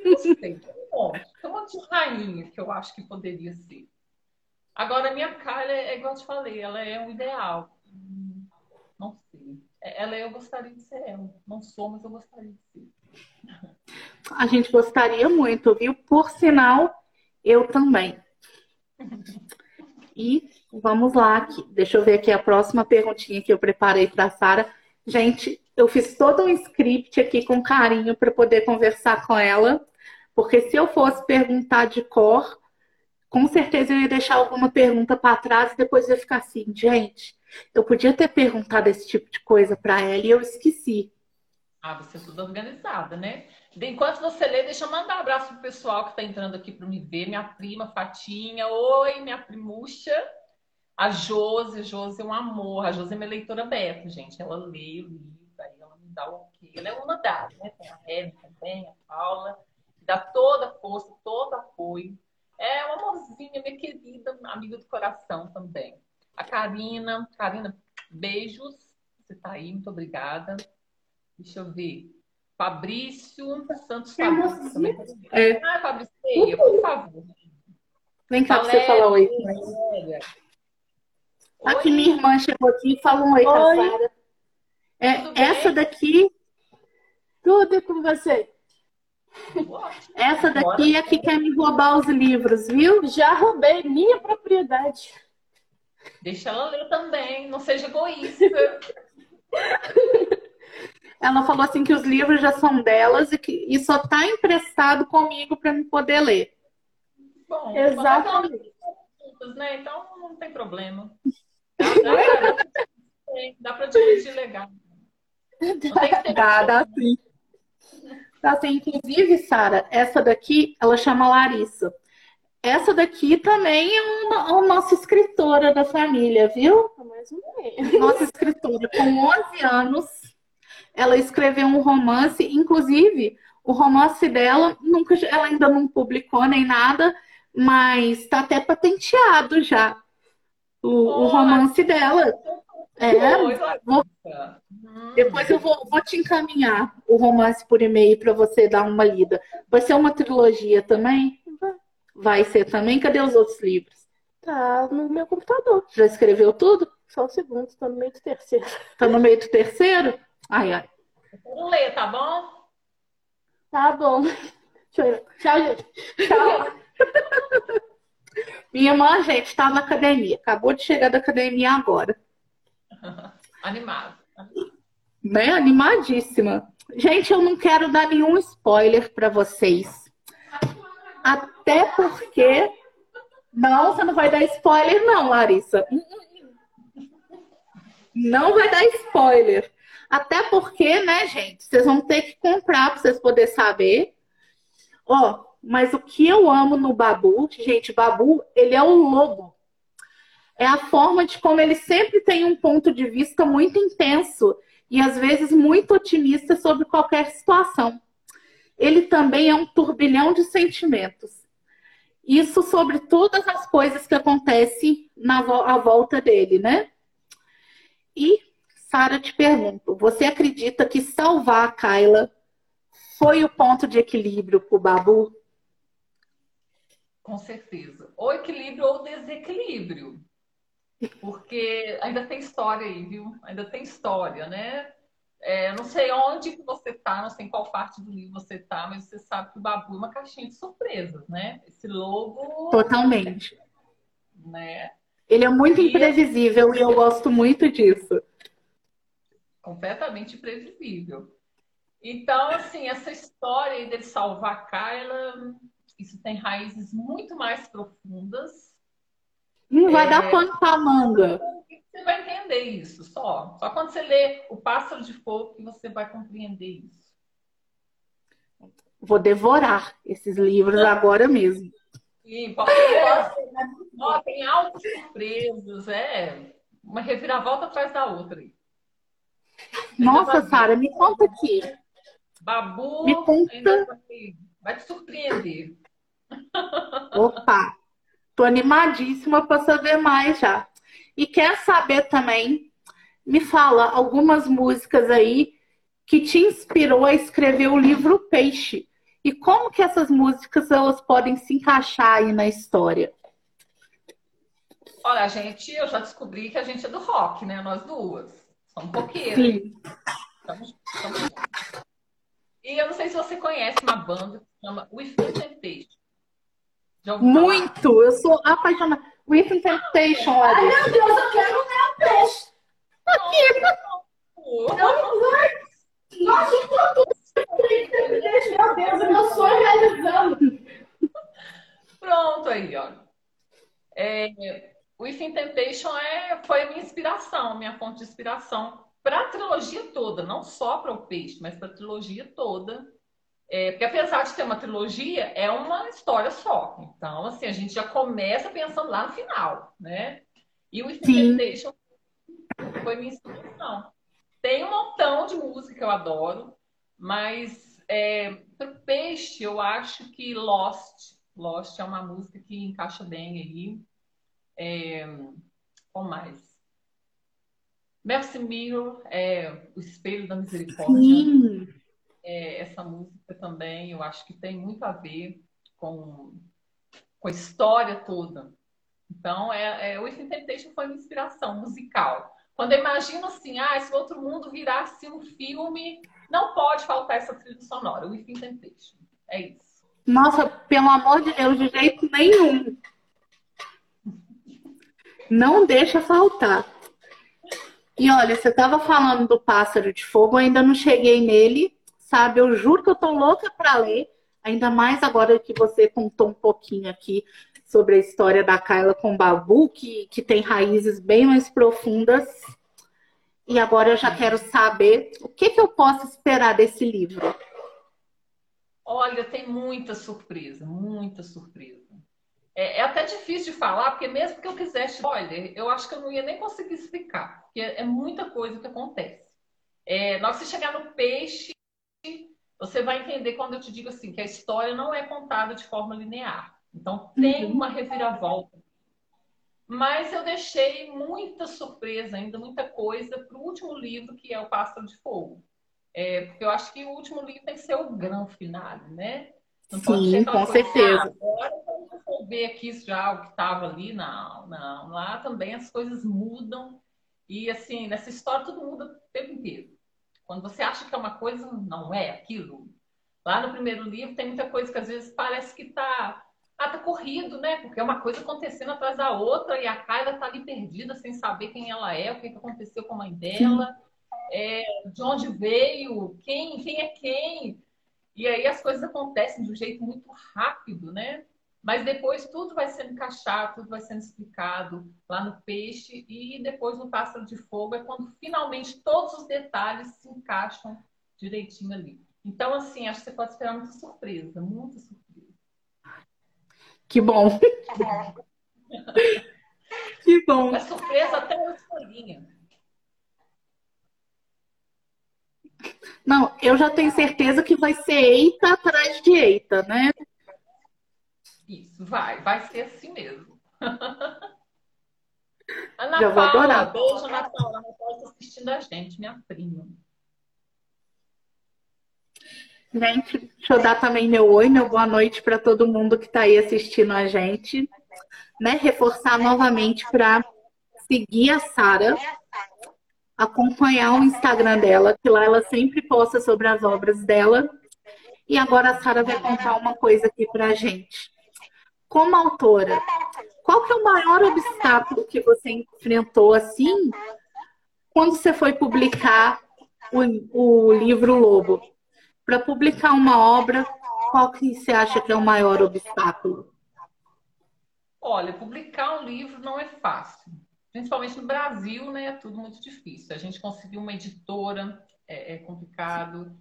não sei, tem um monte. Tem um monte de rainha que eu acho que poderia ser. Agora, a minha cara é, é igual eu te falei, ela é um ideal. Não sei. É, ela eu gostaria de ser ela. Não sou, mas eu gostaria de ser. A gente gostaria muito, viu? Por sinal, eu também. E vamos lá aqui. Deixa eu ver aqui a próxima perguntinha que eu preparei para a Sara. Gente, eu fiz todo um script aqui com carinho para poder conversar com ela, porque se eu fosse perguntar de cor, com certeza eu ia deixar alguma pergunta para trás e depois ia ficar assim, gente, eu podia ter perguntado esse tipo de coisa para ela e eu esqueci. Ah, você é tudo organizada, né? Enquanto você lê, deixa eu mandar um abraço pro pessoal que está entrando aqui para me ver. Minha prima Fatinha. Oi, minha primuxa. A Josi. Josi é um amor. A Josi é minha leitora beta, gente. Ela lê o livro, aí ela me dá o quê? Ela é uma das, né? Tem a Hebe também, a Paula. Dá toda a força, todo apoio. É uma amorzinha, minha querida, amiga do coração também. A Karina. Karina, beijos. Você tá aí, muito obrigada. Deixa eu ver. Fabrício Santos Fabrício. É. Ah, Fabrício, por favor. Vem cá pra você falar oi. Aqui minha irmã chegou aqui e falou um oi, oi. É, essa daqui. Tudo com você. Essa daqui é que quer me roubar os livros, viu? Já roubei minha propriedade. Deixa ela ler também, não seja egoísta. ela falou assim que os livros já são delas e que e só está emprestado comigo para me poder ler. Bom, exatamente. Né? Então não tem problema. Dá, dá para dividir legal. Dá, dá sim. Tá, assim, inclusive, Sara, essa daqui, ela chama Larissa. Essa daqui também é uma, uma nossa escritora da família, viu? Nossa escritora, com 11 anos, ela escreveu um romance, inclusive o romance dela nunca, ela ainda não publicou nem nada, mas está até patenteado já o, o romance dela. É, vou, depois eu vou, vou, te encaminhar o romance por e-mail para você dar uma lida. Vai ser uma trilogia também? Vai ser também. Cadê os outros livros? Tá no meu computador. Já escreveu tudo? Só o segundo, tá no meio do terceiro. Tá no meio do terceiro? Ai, ai. Quero ler, tá bom? Tá bom. Tchau, gente. Tchau. Minha irmã, gente, tá na academia. Acabou de chegar da academia agora. Animado. Né? Animadíssima. Gente, eu não quero dar nenhum spoiler para vocês. Até porque. Não, você não vai dar spoiler, não, Larissa. Não vai dar spoiler. Até porque, né, gente, vocês vão ter que comprar para vocês poderem saber. Ó, mas o que eu amo no Babu, gente, Babu, ele é um lobo. É a forma de como ele sempre tem um ponto de vista muito intenso e às vezes muito otimista sobre qualquer situação. Ele também é um turbilhão de sentimentos. Isso sobre todas as coisas que acontecem na à volta dele, né? Sara, te pergunto, você acredita que salvar a Kyla foi o ponto de equilíbrio para o Babu? Com certeza. Ou equilíbrio ou desequilíbrio. Porque ainda tem história aí, viu? Ainda tem história, né? É, não sei onde que você tá, não sei em qual parte do livro você tá, mas você sabe que o Babu é uma caixinha de surpresas, né? Esse lobo. Totalmente. Né? Ele é muito e... imprevisível e eu gosto muito disso completamente previsível. Então, assim, essa história dele salvar a Kyla, isso tem raízes muito mais profundas. Não vai é... dar pano pra manga. Você vai entender isso só. Só quando você lê O Pássaro de Fogo que você vai compreender isso. Vou devorar esses livros agora mesmo. Sim, porque ó, tem altas surpresas, é uma reviravolta atrás da outra. Aí. Nossa, Sara, me conta aqui. Babu me conta... vai te surpreender. Opa, tô animadíssima para saber mais já. E quer saber também? Me fala algumas músicas aí que te inspirou a escrever o livro Peixe. E como que essas músicas elas podem se encaixar aí na história? Olha, a gente, eu já descobri que a gente é do rock, né? Nós duas. Somos pouquinho. Sim. E eu não sei se você conhece uma banda que se chama Within Temptation. Muito! Falar? Eu sou apaixonada. Within Temptation, Ai, meu Deus, eu quero um peixe. Aqui. Nossa, meu Deus, meu sonho realizando. Pronto aí, ó. É, o If Temptation é, foi a minha inspiração, minha fonte de inspiração para a trilogia toda, não só para o peixe, mas para a trilogia toda. É, porque apesar de ter uma trilogia, é uma história só. Então, assim, a gente já começa pensando lá no final, né? E o Temptation foi minha inspiração. Tem um montão de música que eu adoro, mas é, para o peixe, eu acho que Lost. Lost é uma música que encaixa bem aí. É, qual mais? Mercy Mirror é o espelho da misericórdia. Sim. É, essa música também eu acho que tem muito a ver com, com a história toda. Então, é, é, o If Temptation foi uma inspiração musical. Quando eu imagino assim, ah, se o outro mundo virasse um filme, não pode faltar essa trilha sonora, o If Temptation. É isso. Nossa, pelo amor de Deus, de jeito nenhum. Não deixa faltar. E olha, você estava falando do Pássaro de Fogo, ainda não cheguei nele, sabe? Eu juro que eu tô louca para ler, ainda mais agora que você contou um pouquinho aqui sobre a história da Kyla com o Babu, que, que tem raízes bem mais profundas. E agora eu já quero saber o que, que eu posso esperar desse livro. Olha, tem muita surpresa, muita surpresa. É, é, até difícil de falar, porque mesmo que eu quisesse spoiler, eu acho que eu não ia nem conseguir explicar, porque é muita coisa que acontece. É, na hora que você chegar no peixe, você vai entender quando eu te digo assim, que a história não é contada de forma linear. Então tem uhum. uma reviravolta. Mas eu deixei muita surpresa ainda, muita coisa para o último livro, que é O Pássaro de Fogo. É, porque eu acho que o último livro tem que ser o grande final, né? Não Sim, com coisa, certeza. Ah, agora vamos resolver aqui já o que estava ali na, na, lá também as coisas mudam. E assim, nessa história tudo muda o tempo inteiro. Quando você acha que é uma coisa, não é aquilo. Lá no primeiro livro tem muita coisa que às vezes parece que está ah, tá corrido, né? Porque é uma coisa acontecendo atrás da outra e a Kyla tá ali perdida sem saber quem ela é, o que, que aconteceu com a mãe dela, é, de onde veio, quem, quem é quem. E aí as coisas acontecem de um jeito muito rápido, né? Mas depois tudo vai sendo encaixado, tudo vai sendo explicado lá no peixe e depois no pássaro de fogo é quando finalmente todos os detalhes se encaixam direitinho ali. Então, assim, acho que você pode esperar muita surpresa, muita surpresa. Que bom. que bom. É surpresa até uma escolinha. Não, eu já tenho certeza que vai ser eita atrás de eita, né? Isso, vai, vai ser assim mesmo. Ana já Paula, vou adorar. beijo, Ana Paula. Ana Paula está assistindo a gente, minha prima. Gente, deixa eu dar também meu oi, meu boa noite para todo mundo que está aí assistindo a gente. Né? Reforçar novamente para seguir a Sara, acompanhar o Instagram dela, que lá ela sempre posta sobre as obras dela. E agora a Sara vai contar uma coisa aqui para a gente. Como autora, qual que é o maior obstáculo que você enfrentou assim quando você foi publicar o, o livro Lobo? Para publicar uma obra, qual que você acha que é o maior obstáculo? Olha, publicar um livro não é fácil. Principalmente no Brasil, né? É tudo muito difícil. A gente conseguir uma editora é, é complicado.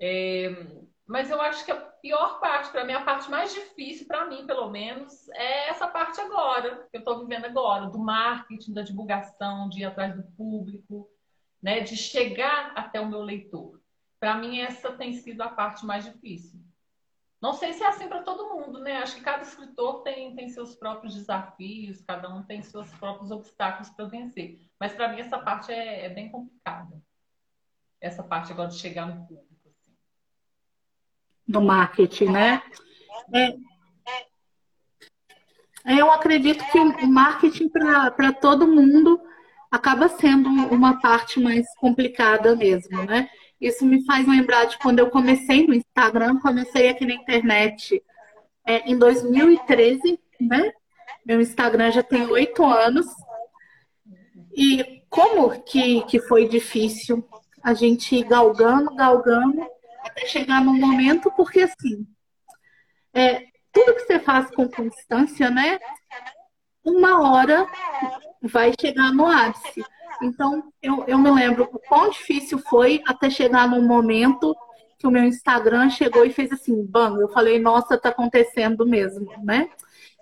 É, mas eu acho que a pior parte, para mim, a parte mais difícil, para mim, pelo menos, é essa parte agora, que eu estou vivendo agora, do marketing, da divulgação, de ir atrás do público, né? De chegar até o meu leitor. Para mim, essa tem sido a parte mais difícil. Não sei se é assim para todo mundo, né? Acho que cada escritor tem, tem seus próprios desafios, cada um tem seus próprios obstáculos para vencer. Mas para mim, essa parte é, é, bem complicada. Essa parte agora de chegar no público. Assim. Do marketing, né? É, eu acredito que o marketing para todo mundo acaba sendo uma parte mais complicada mesmo, né? Isso me faz lembrar de quando eu comecei no Instagram, comecei aqui na internet é, em 2013, né? Meu Instagram já tem oito anos. E como que, que foi difícil a gente ir galgando, galgando, até chegar num momento, porque assim, é, tudo que você faz com constância, né? Uma hora vai chegar no ápice. Então, eu, eu me lembro o quão difícil foi até chegar num momento que o meu Instagram chegou e fez assim, bam, eu falei, nossa, tá acontecendo mesmo, né?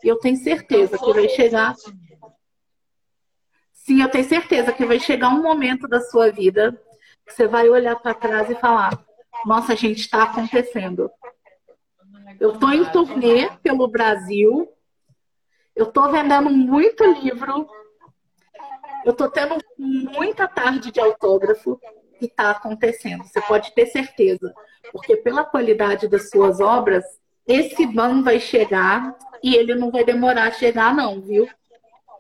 Eu tenho certeza que vai chegar. Sim, eu tenho certeza que vai chegar um momento da sua vida que você vai olhar para trás e falar: nossa, gente, está acontecendo. Eu estou em turnê pelo Brasil, eu estou vendendo muito livro, eu estou tendo muita tarde de autógrafo e está acontecendo. Você pode ter certeza, porque pela qualidade das suas obras, esse ban vai chegar e ele não vai demorar a chegar, não, viu?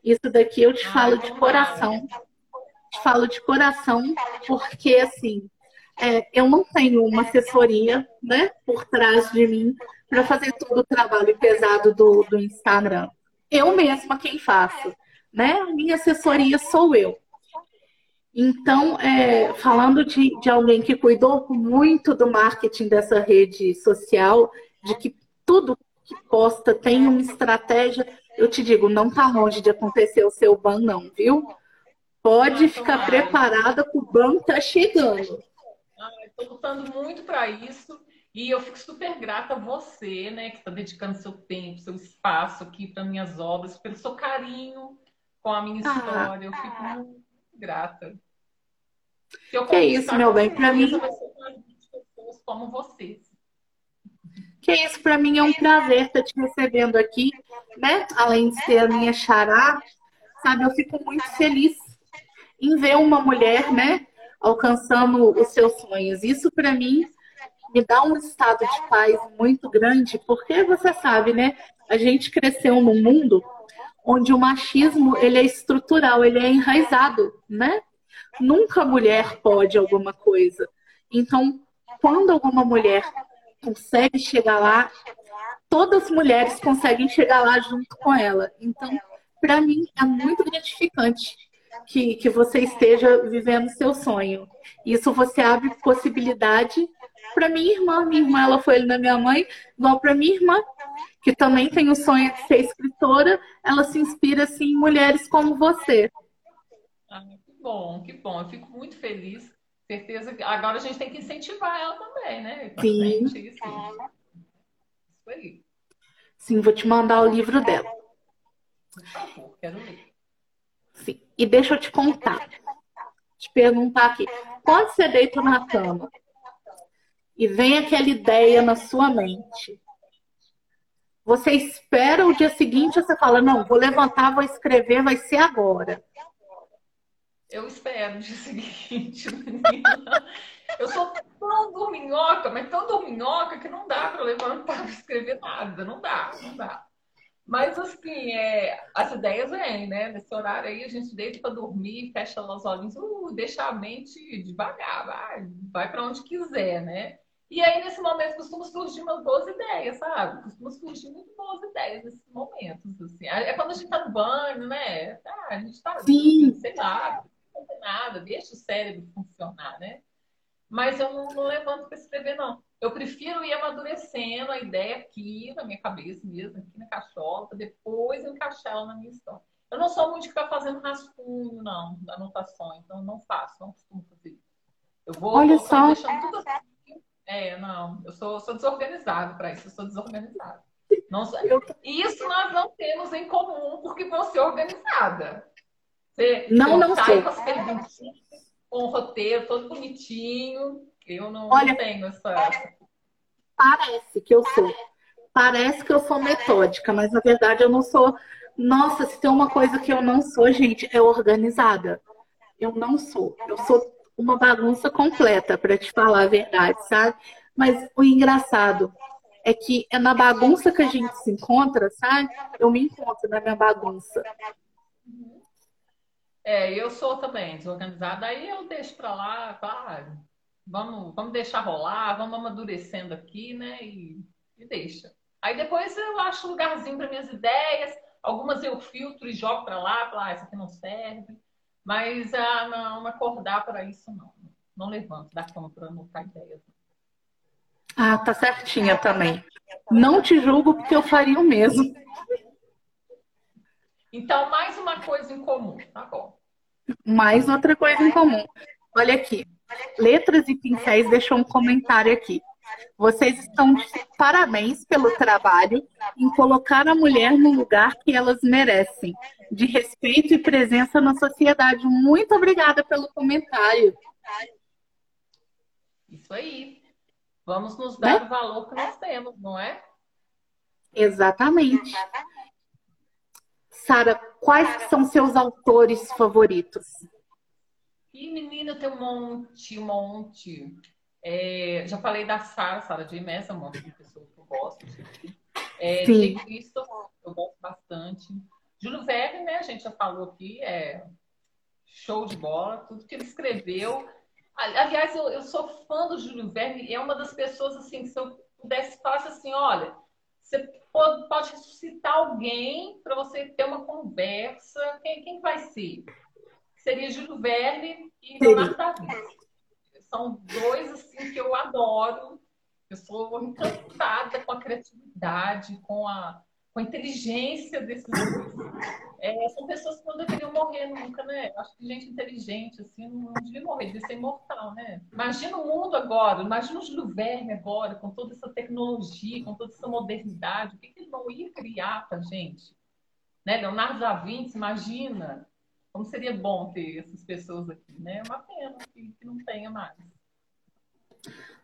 Isso daqui eu te falo de coração. Te falo de coração, porque assim, é, eu não tenho uma assessoria né, por trás de mim para fazer todo o trabalho pesado do, do Instagram. Eu mesma quem faço. Né? A minha assessoria sou eu. Então, é, falando de, de alguém que cuidou muito do marketing dessa rede social, de que tudo que posta tem uma estratégia, eu te digo, não está longe de acontecer o seu ban, não, viu? Pode ficar preparada que o ban está chegando. Estou lutando muito para isso e eu fico super grata a você, né, que está dedicando seu tempo, seu espaço aqui para minhas obras, pelo seu carinho com a minha ah. história. Eu fico muito grata. que é isso, meu bem, para mim. Pessoas como vocês. Que isso, para mim é um prazer estar te recebendo aqui, né? Além de ser a minha xará, sabe? Eu fico muito feliz em ver uma mulher, né? Alcançando os seus sonhos. Isso para mim me dá um estado de paz muito grande, porque você sabe, né? A gente cresceu num mundo onde o machismo ele é estrutural, ele é enraizado, né? Nunca a mulher pode alguma coisa. Então, quando alguma mulher consegue chegar lá, todas as mulheres conseguem chegar lá junto com ela. Então, para mim, é muito gratificante que, que você esteja vivendo seu sonho. Isso você abre possibilidade para minha irmã. Minha irmã, ela foi na minha mãe, igual para minha irmã, que também tem o sonho de ser escritora. Ela se inspira assim, em mulheres como você. Ah, que bom, que bom. Eu fico muito feliz certeza que agora a gente tem que incentivar ela também, né? Sim. Frente, isso. isso aí. Sim, vou te mandar o livro dela. Por favor, quero ler. Sim. E deixa eu te contar. Te perguntar aqui. Pode ser deito na cama e vem aquela ideia na sua mente. Você espera o dia seguinte, você fala, não, vou levantar, vou escrever, vai ser agora. Eu espero no dia seguinte, menina. Eu sou tão dorminhoca, mas tão dorminhoca que não dá para levantar para escrever nada. Não dá, não dá. Mas, assim, é, as ideias vêm, né? Nesse horário aí, a gente deita para dormir, fecha os olhinhos, uh, deixa a mente devagar, vai, vai para onde quiser, né? E aí, nesse momento, costuma surgir umas boas ideias, sabe? Costuma surgir muito boas ideias nesses momentos, assim. É quando a gente tá no banho, né? Ah, a gente tá, Sim. sei lá, fazer nada, deixa o cérebro funcionar, né? Mas eu não, não levanto para escrever, não. Eu prefiro ir amadurecendo a ideia aqui na minha cabeça mesmo, aqui na para depois encaixar ela na minha história. Eu não sou muito de ficar fazendo rascunho, não, anotações, então não faço, não costumo fazer isso. Eu vou, Olha vou só. deixando tudo assim. É, não, eu sou, sou desorganizado para isso, eu sou desorganizado. Não, isso nós não temos em comum, porque você é organizada. Você não, não sai com as perguntinhas, com o roteiro todo bonitinho. Eu não, Olha, não tenho essa. Parece que eu sou. Parece que eu sou metódica, mas na verdade eu não sou. Nossa, se tem uma coisa que eu não sou, gente, é organizada. Eu não sou. Eu sou uma bagunça completa, para te falar a verdade, sabe? Mas o engraçado é que é na bagunça que a gente se encontra, sabe? Eu me encontro na minha bagunça. É, eu sou também desorganizada, aí eu deixo para lá, tá? Vamos, vamos deixar rolar, vamos amadurecendo aqui, né? E, e deixa. Aí depois eu acho um lugarzinho para minhas ideias, algumas eu filtro e jogo para lá, falar, ah, isso aqui não serve. Mas ah, não, acordar para isso não. Não levanto da cama para anotar ideias. Ah, tá certinha também. Não te julgo porque eu faria o mesmo. Então, mais uma coisa em comum, tá bom. Mais outra coisa em comum. Olha aqui. Letras e Pincéis deixou um comentário aqui. Vocês estão de parabéns pelo trabalho em colocar a mulher no lugar que elas merecem, de respeito e presença na sociedade. Muito obrigada pelo comentário. Isso aí. Vamos nos dar né? o valor que nós temos, não é? Exatamente. Sara, quais são seus autores favoritos? E menina, tem um monte, um monte. É, já falei da Sara, Sara de Messa, uma pessoa que eu gosto. É, de Cristo, eu gosto bastante. Júlio Verne, né? A gente já falou aqui, é show de bola, tudo que ele escreveu. Aliás, eu, eu sou fã do Júlio Verne, é uma das pessoas assim, que se eu pudesse falar assim, olha, você pode, pode ressuscitar alguém para você ter uma conversa, quem, quem vai ser? Seria Júlio Verne e Leonardo da Vinci. São dois assim que eu adoro. Eu sou encantada com a criatividade, com a, com a inteligência desses dois. É, são pessoas que não deveriam morrer nunca, né? Acho que gente inteligente, assim, não devia morrer, devia ser imortal, né? Imagina o mundo agora, imagina o Júlio agora, com toda essa tecnologia, com toda essa modernidade, o que, que ele não ia criar pra gente? Né? Leonardo da Vinci, imagina como seria bom ter essas pessoas aqui, né? É uma pena que, que não tenha mais.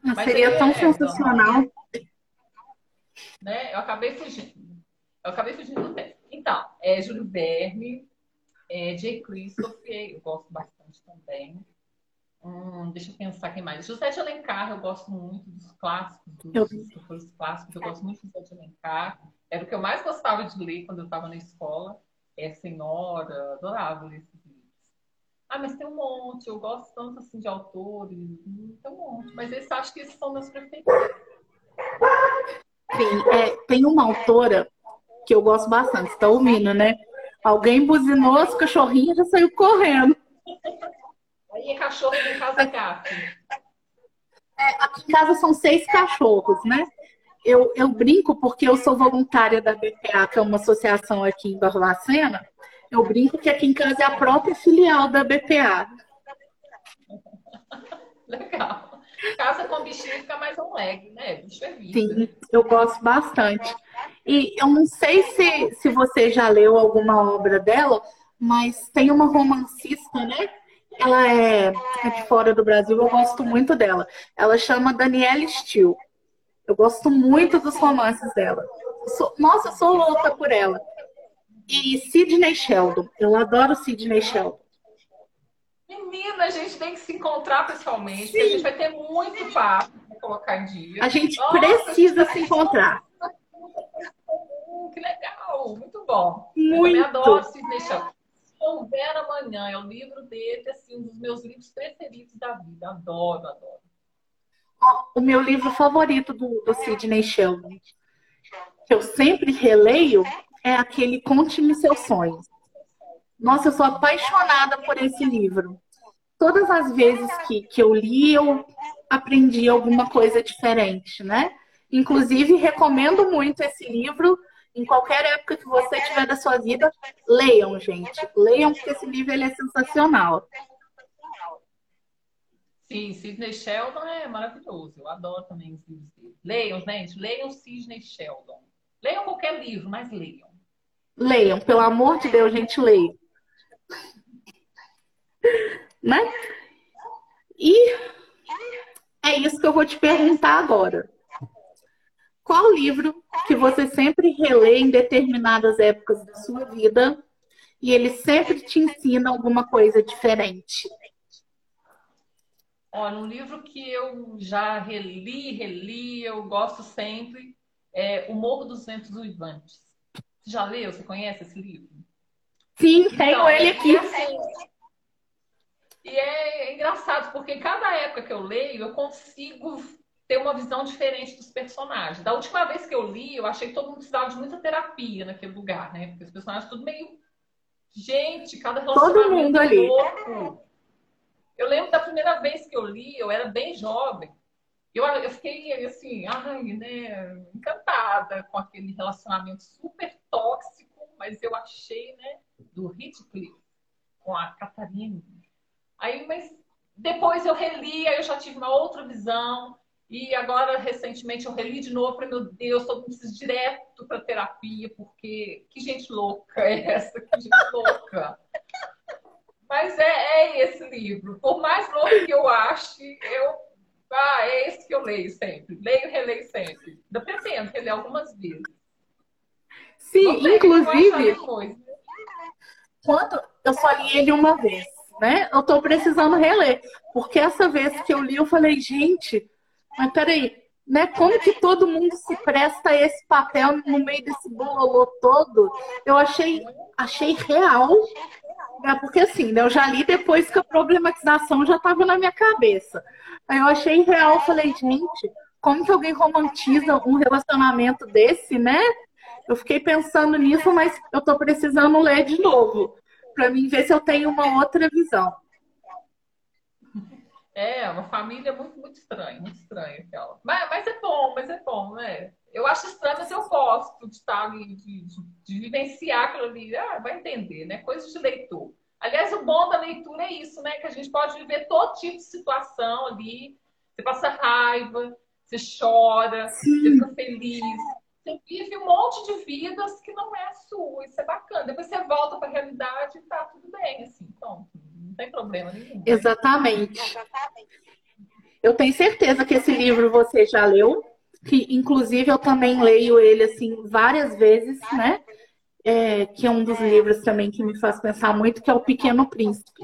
Mas seria tão é, sensacional. Né? Eu acabei fugindo. Eu acabei fugindo do tempo. Então, é Júlio Verne, é Christopher, eu gosto bastante também. Hum, deixa eu pensar quem mais. José de Alencar, eu gosto muito dos clássicos, dos escritores clássicos, eu gosto muito de José de Alencar. Era o que eu mais gostava de ler quando eu estava na escola. É Senhora, adorava ler esses livros. Ah, mas tem um monte, eu gosto tanto assim de autores, hum, tem um monte. Mas esses, acho que esses são meus preferidos. Sim, é, tem uma autora que eu gosto bastante. Você tá ouvindo, né? Alguém buzinou, as cachorrinhas já saiu correndo. Aí é cachorro em casa é gato. É, aqui em casa são seis cachorros, né? Eu, eu brinco porque eu sou voluntária da BPA, que é uma associação aqui em Barbacena. Eu brinco que aqui em casa é a própria filial da BPA. Legal. Casa com bichinho fica mais um leg, né? Bicho é vida. Sim, eu gosto bastante. E eu não sei se, se você já leu alguma obra dela, mas tem uma romancista, né? Ela é, é de fora do Brasil, eu gosto muito dela. Ela chama Danielle Steele. Eu gosto muito dos romances dela. Sou, nossa, eu sou louca por ela. E Sidney Sheldon. Eu adoro Sidney Sheldon. Menina, a gente tem que se encontrar pessoalmente. A gente vai ter muito papo para colocar em dia. A gente nossa, precisa a gente se encontrar. Que legal, muito bom. Muito. Eu adoro Sidney Sheldon. Houver amanhã, é o livro dele, assim, um dos meus livros preferidos da vida. Adoro, adoro. O meu livro favorito do, do Sidney Sheldon, que eu sempre releio, é aquele Conte-me seus sonhos. Nossa, eu sou apaixonada por esse livro. Todas as vezes que, que eu li, eu aprendi alguma coisa diferente, né? Inclusive, recomendo muito esse livro em qualquer época que você tiver da sua vida, leiam, gente. Leiam, porque esse livro ele é sensacional. Sim, Sidney Sheldon é maravilhoso. Eu adoro também os livros dele. Leiam, gente, leiam Sidney Sheldon. Leiam qualquer livro, mas leiam. Leiam, pelo amor de Deus, gente, leiam. né? E é isso que eu vou te perguntar agora. Qual livro que você sempre relê em determinadas épocas da sua vida e ele sempre te ensina alguma coisa diferente? Olha, um livro que eu já reli, reli, eu gosto sempre, é O Morro dos Ventos Uivantes. Você já leu? Você conhece esse livro? Sim, tenho então, ele aqui. Assim, e é engraçado, porque cada época que eu leio, eu consigo ter uma visão diferente dos personagens. Da última vez que eu li, eu achei que todo mundo precisava de muita terapia naquele lugar, né? Porque os personagens tudo meio. Gente, cada relacionamento todo mundo ali. louco. Eu lembro da primeira vez que eu li, eu era bem jovem. Eu, eu fiquei assim, ai, né, encantada com aquele relacionamento super tóxico, mas eu achei, né, do Heathcliff com a Catarina. Aí, mas depois eu reli, aí eu já tive uma outra visão. E agora, recentemente, eu reli de novo. Falei, meu Deus, mundo precisa direto para terapia, porque que gente louca é essa? Que gente louca. Mas é, é esse livro. Por mais louco que eu ache, eu ah, é esse que eu leio sempre. Leio e releio sempre. Ainda pretendo reler algumas vezes. Sim, inclusive, quando eu só li ele uma vez, né? Eu tô precisando reler. Porque essa vez que eu li, eu falei, gente, mas peraí, né? Como que todo mundo se presta a esse papel no meio desse bololô todo? Eu achei, achei real. Né? Porque assim, né? eu já li depois que a problematização já estava na minha cabeça. Aí eu achei real, falei, gente, como que alguém romantiza um relacionamento desse, né? Eu fiquei pensando nisso, mas eu tô precisando ler de novo, para mim ver se eu tenho uma outra visão. É, uma família muito, muito estranha, muito estranha aquela. Mas, mas é bom, mas é bom, né? Eu acho estranho, mas eu gosto de estar ali, de, de, de vivenciar aquilo ali. Ah, vai entender, né? Coisa de leitor. Aliás, o bom da leitura é isso, né? Que a gente pode viver todo tipo de situação ali. Você passa raiva, você chora, Sim. você fica feliz. Você vive um monte de vidas que não é sua. Isso é bacana. Depois você volta para a realidade e tá tudo bem, assim. Então, não tem problema nenhum. Exatamente. Eu tenho certeza que esse livro você já leu, que inclusive eu também leio ele assim várias vezes, né? É, que é um dos livros também que me faz pensar muito, que é O Pequeno Príncipe.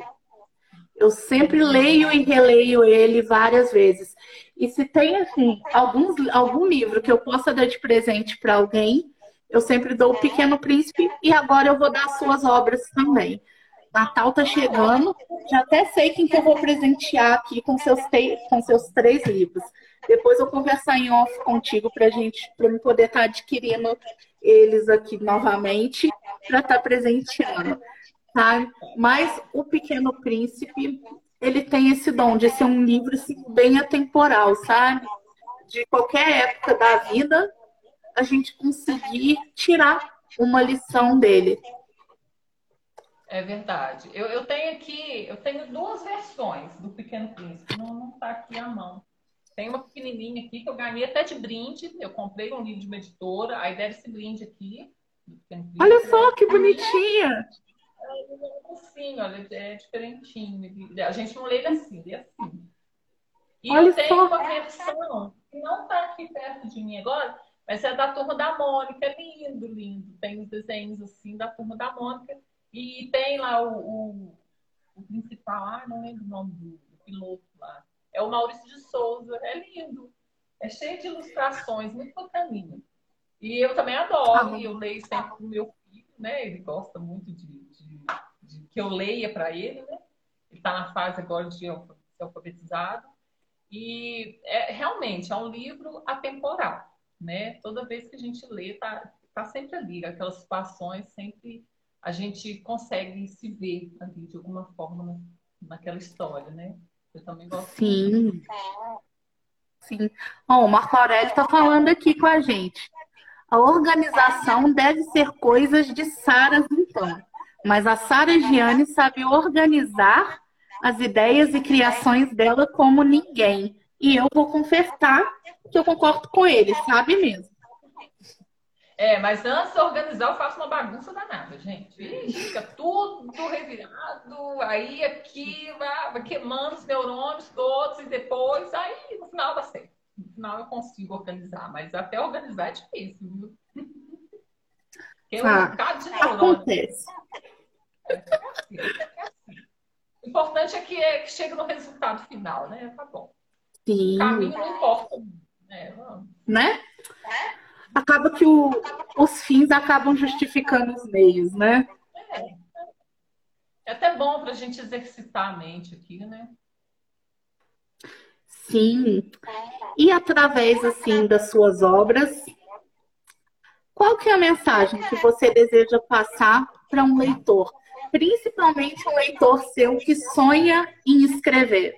Eu sempre leio e releio ele várias vezes. E se tem assim, alguns, algum livro que eu possa dar de presente para alguém, eu sempre dou O Pequeno Príncipe e agora eu vou dar as suas obras também. Natal tá chegando, já até sei quem que eu vou presentear aqui com seus, te... com seus três livros. Depois eu conversar em off contigo para gente, para eu poder estar tá adquirindo eles aqui novamente para estar tá presenteando, tá? Mas o Pequeno Príncipe, ele tem esse dom de ser um livro assim, bem atemporal, sabe? De qualquer época da vida, a gente conseguir tirar uma lição dele. É verdade. Eu, eu tenho aqui, eu tenho duas versões do Pequeno Príncipe, não está aqui à mão. Tem uma pequenininha aqui que eu ganhei até de brinde. Eu comprei um livro de uma editora, aí deram esse brinde aqui. Olha só que bonitinha! É, assim, olha, é diferentinho. A gente não lê assim, lê assim. E olha eu tenho só. uma versão que não está aqui perto de mim agora, mas é da turma da Mônica. É lindo, lindo. Tem os desenhos assim da turma da Mônica. E tem lá o, o, o principal, ah, não lembro o nome do, do, piloto lá. É o Maurício de Souza, é lindo. É cheio de ilustrações, muito bacaninha. E eu também adoro, ah, e eu leio sempre pro meu filho, né? Ele gosta muito de, de, de que eu leia para ele, né? Ele está na fase agora de ser alfabetizado. E é, realmente é um livro atemporal, né? Toda vez que a gente lê, tá, tá sempre ali, aquelas situações sempre a gente consegue se ver ali de alguma forma naquela história, né? Eu também gosto. Sim. Sim. Bom, o Marco Aurélio está falando aqui com a gente. A organização deve ser coisas de Sara então. Mas a Sara Gianni sabe organizar as ideias e criações dela como ninguém. E eu vou confessar que eu concordo com ele, sabe mesmo. É, mas antes de organizar, eu faço uma bagunça danada, gente. Ixi, fica tudo revirado, aí aqui vai queimando os neurônios todos e depois, aí no final dá certo. No final eu consigo organizar, mas até organizar é difícil, viu? Tem um ah, bocado de neurônio. Acontece. É, é assim, é assim. O importante é que, é que chegue no resultado final, né? Tá bom. Sim. O caminho não importa. Né? né? É? Acaba que o, os fins acabam justificando os meios, né? É, é até bom para a gente exercitar a mente aqui, né? Sim. E através assim das suas obras, qual que é a mensagem que você deseja passar para um leitor, principalmente um leitor seu que sonha em escrever?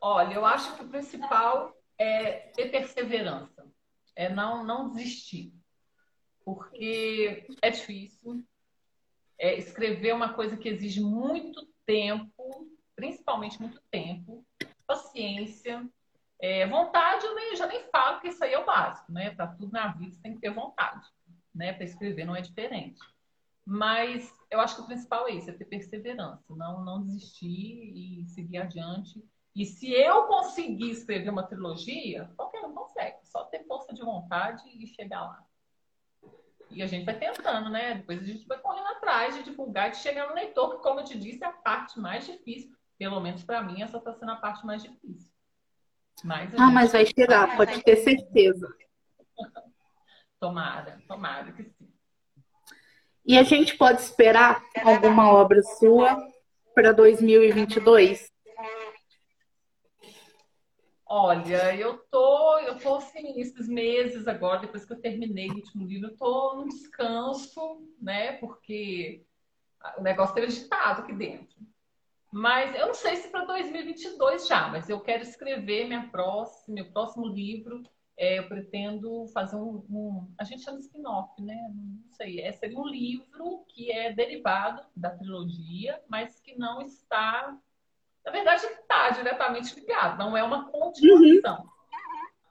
Olha, eu acho que o principal é ter perseverança é não, não desistir. Porque é difícil, é, escrever uma coisa que exige muito tempo, principalmente muito tempo, paciência, é, vontade, eu nem, já nem falo que isso aí é o básico, né? Para tudo na vida você tem que ter vontade, né? Para escrever não é diferente. Mas eu acho que o principal é isso, é ter perseverança, não, não desistir e seguir adiante. E se eu conseguir escrever uma trilogia, qualquer um consegue, só ter força de vontade e chegar lá. E a gente vai tentando, né? Depois a gente vai correndo atrás de divulgar, de chegar no leitor, que, como eu te disse, é a parte mais difícil. Pelo menos para mim, essa está sendo a parte mais difícil. Mas ah, mas vai chegar, pode ter certeza. Tomara, tomara que sim. E a gente pode esperar alguma obra sua para 2022? Olha, eu tô, eu tô assim, esses meses agora, depois que eu terminei o último livro, eu tô num descanso, né? Porque o negócio teve agitado aqui dentro. Mas eu não sei se para 2022 já, mas eu quero escrever minha próxima, meu próximo livro. É, eu pretendo fazer um, um, A gente chama spin-off, né? Não sei. É, seria um livro que é derivado da trilogia, mas que não está. Na verdade, está diretamente ligado, não é uma continuação. Uhum.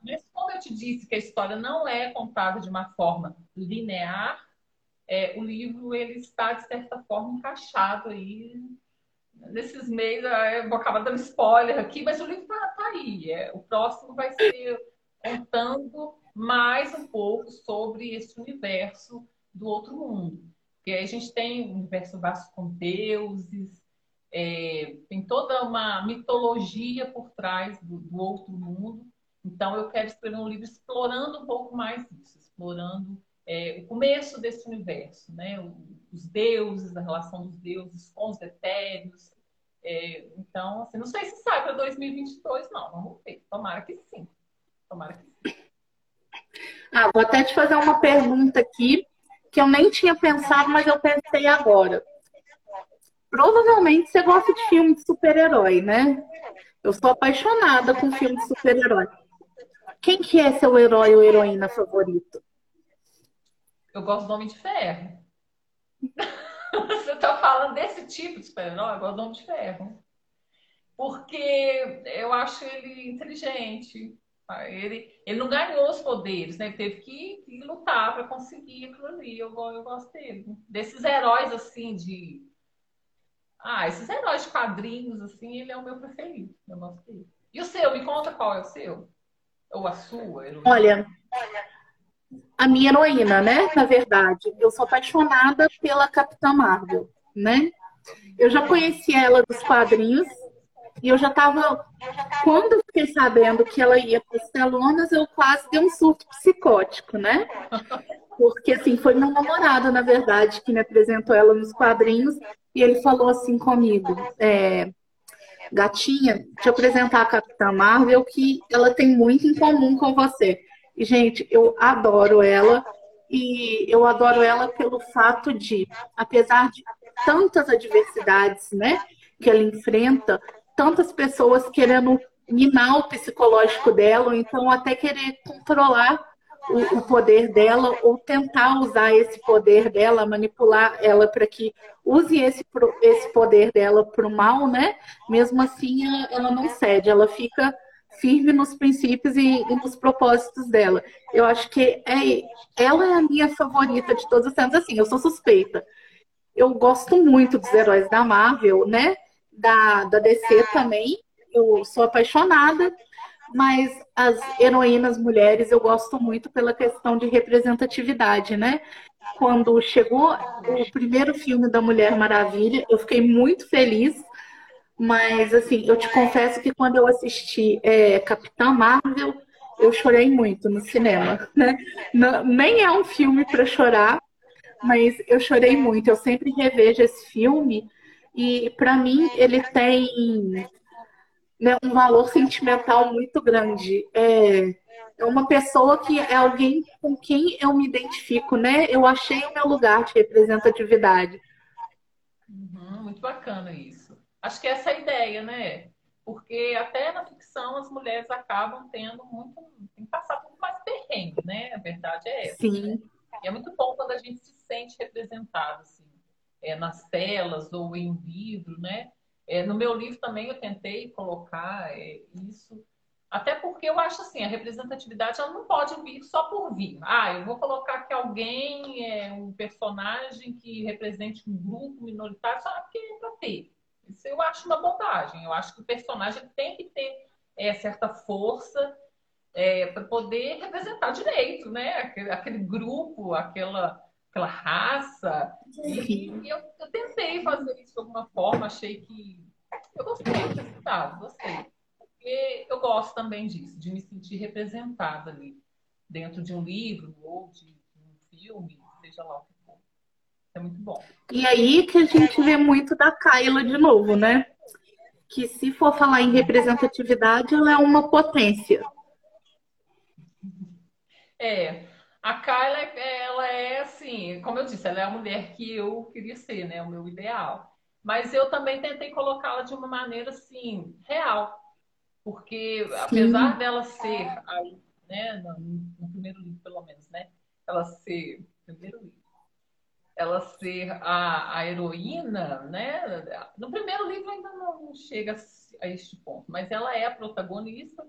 Mas como eu te disse que a história não é contada de uma forma linear, é, o livro ele está, de certa forma, encaixado aí nesses meses, eu vou acabar dando spoiler aqui, mas o livro está tá aí. É, o próximo vai ser contando mais um pouco sobre esse universo do outro mundo. Porque aí a gente tem um universo vasto com deuses, é, tem toda uma mitologia por trás do, do, outro mundo. Então, eu quero escrever um livro explorando um pouco mais isso, explorando é, o começo desse universo, né? os deuses, a relação dos deuses com os etéreos. É, então, assim, não sei se sai para 2022, não. Vamos ver. Tomara que sim. Tomara que sim. Ah, vou até te fazer uma pergunta aqui que eu nem tinha pensado, mas eu pensei agora. Provavelmente você gosta de filme de super-herói, né? Eu sou apaixonada com filme de super-herói. Quem que é seu herói ou heroína favorito? Eu gosto do Homem de Ferro. Você está falando desse tipo de super-herói? Eu gosto do Homem de Ferro. Porque eu acho ele inteligente. Tá? Ele, ele não ganhou os poderes, né? Ele teve que, que lutar para conseguir aquilo ali. Eu, eu gosto dele. Desses heróis, assim, de. Ah, esses heróis de quadrinhos, assim, ele é o meu preferido. Eu gosto dele. E o seu? Me conta qual é o seu? Ou a sua? Olha, olha a minha heroína, né? Na verdade, eu sou apaixonada pela Capitã Marvel, né? Eu já conheci ela dos quadrinhos e eu já estava quando eu fiquei sabendo que ela ia para as telonas, eu quase dei um surto psicótico, né? Porque assim, foi meu namorado, na verdade, que me apresentou ela nos quadrinhos e ele falou assim comigo, é, gatinha, te apresentar a Capitã Marvel que ela tem muito em comum com você. E, gente, eu adoro ela. E eu adoro ela pelo fato de, apesar de tantas adversidades, né, que ela enfrenta, tantas pessoas querendo minar o psicológico dela, ou então até querer controlar o, o poder dela, ou tentar usar esse poder dela, manipular ela para que use esse, esse poder dela para o mal, né? Mesmo assim, ela não cede, ela fica firme nos princípios e, e, nos propósitos dela. Eu acho que é, ela é a minha favorita de todos os tempos. Assim, eu sou suspeita. Eu gosto muito dos heróis da Marvel, né? Da, da DC também. Eu sou apaixonada, mas as heroínas mulheres eu gosto muito pela questão de representatividade, né? Quando chegou o primeiro filme da Mulher Maravilha, eu fiquei muito feliz mas, assim, eu te confesso que quando eu assisti é, Capitã Marvel, eu chorei muito no cinema. Né? Não, nem é um filme para chorar, mas eu chorei muito. Eu sempre revejo esse filme e, para mim, ele tem né, um valor sentimental muito grande. É, é uma pessoa que é alguém com quem eu me identifico, né? Eu achei o meu lugar de representatividade. Uhum, muito bacana isso. Acho que essa é a ideia, né? Porque até na ficção as mulheres acabam tendo muito. tem que passar por mais perrengue, né? A verdade é essa. Sim. Né? E é muito bom quando a gente se sente representado, assim. é, nas telas ou em livro, né? É, no meu livro também eu tentei colocar é, isso, até porque eu acho assim, a representatividade ela não pode vir só por vir. Ah, eu vou colocar que alguém é um personagem que represente um grupo minoritário só porque é para ter. Isso eu acho uma bondagem. Eu acho que o personagem tem que ter é, certa força é, para poder representar direito, né? Aquele, aquele grupo, aquela aquela raça. E, e eu, eu, tentei fazer isso de alguma forma, achei que. Eu gostei do resultado, gostei. Porque eu gosto também disso, de me sentir representada ali, dentro de um livro ou de, de um filme, seja lá o que for. É muito bom. E aí que a gente vê muito da Kyla de novo, né? Que se for falar em representatividade, ela é uma potência. É, a Kyla, ela é assim, como eu disse, ela é a mulher que eu queria ser, né? O meu ideal. Mas eu também tentei colocá-la de uma maneira assim, real. Porque Sim. apesar dela ser, né, no, no, primeiro livro pelo menos, né? Ela ser, primeiro livro, ela ser a, a heroína, né? No primeiro livro ainda não chega a este ponto, mas ela é a protagonista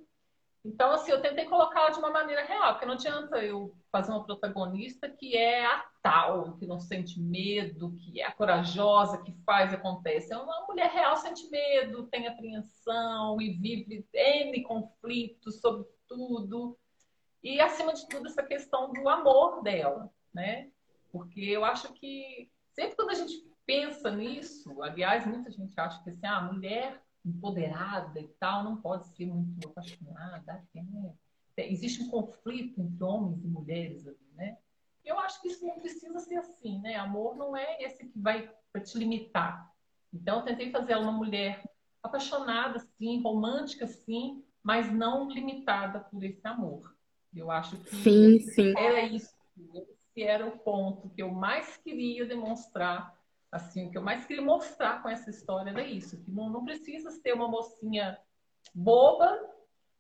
então, assim, eu tentei colocá-la de uma maneira real, porque não adianta eu fazer uma protagonista que é a tal, que não sente medo, que é corajosa, que faz e acontece. É uma mulher real, sente medo, tem apreensão e vive N conflitos sobre tudo. E, acima de tudo, essa questão do amor dela, né? Porque eu acho que sempre quando a gente pensa nisso, aliás, muita gente acha que assim, ah, a mulher empoderada e tal, não pode ser muito apaixonada. É, existe um conflito entre homens e mulheres ali, né? Eu acho que isso não precisa ser assim, né? Amor não é esse que vai te limitar. Então, eu tentei fazer ela uma mulher apaixonada, sim, romântica, sim, mas não limitada por esse amor. Eu acho que sim, sim. era isso. Esse era o ponto que eu mais queria demonstrar assim, o que eu mais queria mostrar com essa história era isso, que não, não precisa ser uma mocinha boba,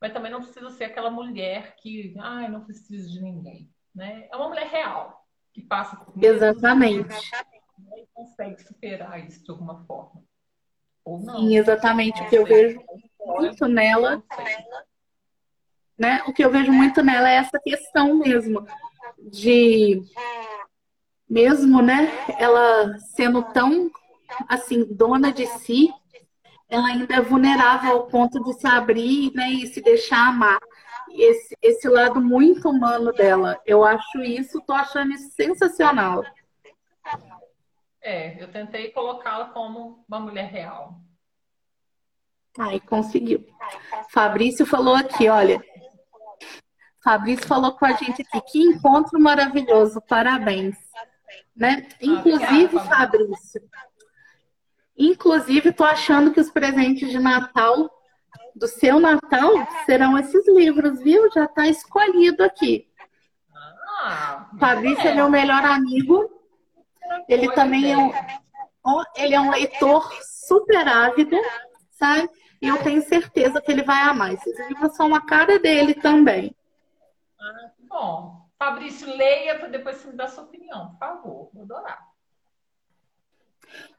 mas também não precisa ser aquela mulher que, ai, não precisa de ninguém, né? É uma mulher real, que passa por Exatamente. E consegue superar isso de alguma forma. Ou não. Sim, exatamente. O que eu vejo muito nela, né? O que eu vejo muito nela é essa questão mesmo de mesmo, né, ela sendo tão, assim, dona de si, ela ainda é vulnerável ao ponto de se abrir né, e se deixar amar. Esse, esse lado muito humano dela. Eu acho isso, tô achando isso sensacional. É, eu tentei colocá-la como uma mulher real. Ai, conseguiu. Fabrício falou aqui, olha. Fabrício falou com a gente aqui, que encontro maravilhoso, parabéns. Né? Inclusive, Fabrício, inclusive, tô achando que os presentes de Natal do seu Natal serão esses livros, viu? Já está escolhido aqui. Ah, Fabrício é. é meu melhor amigo. Ele também é um, ele é um leitor super ávido, sabe? E eu tenho certeza que ele vai amar. Esses livros são a cara dele também. Ah, bom. Fabrício, leia para depois você me dar sua opinião, por favor. Vou adorar.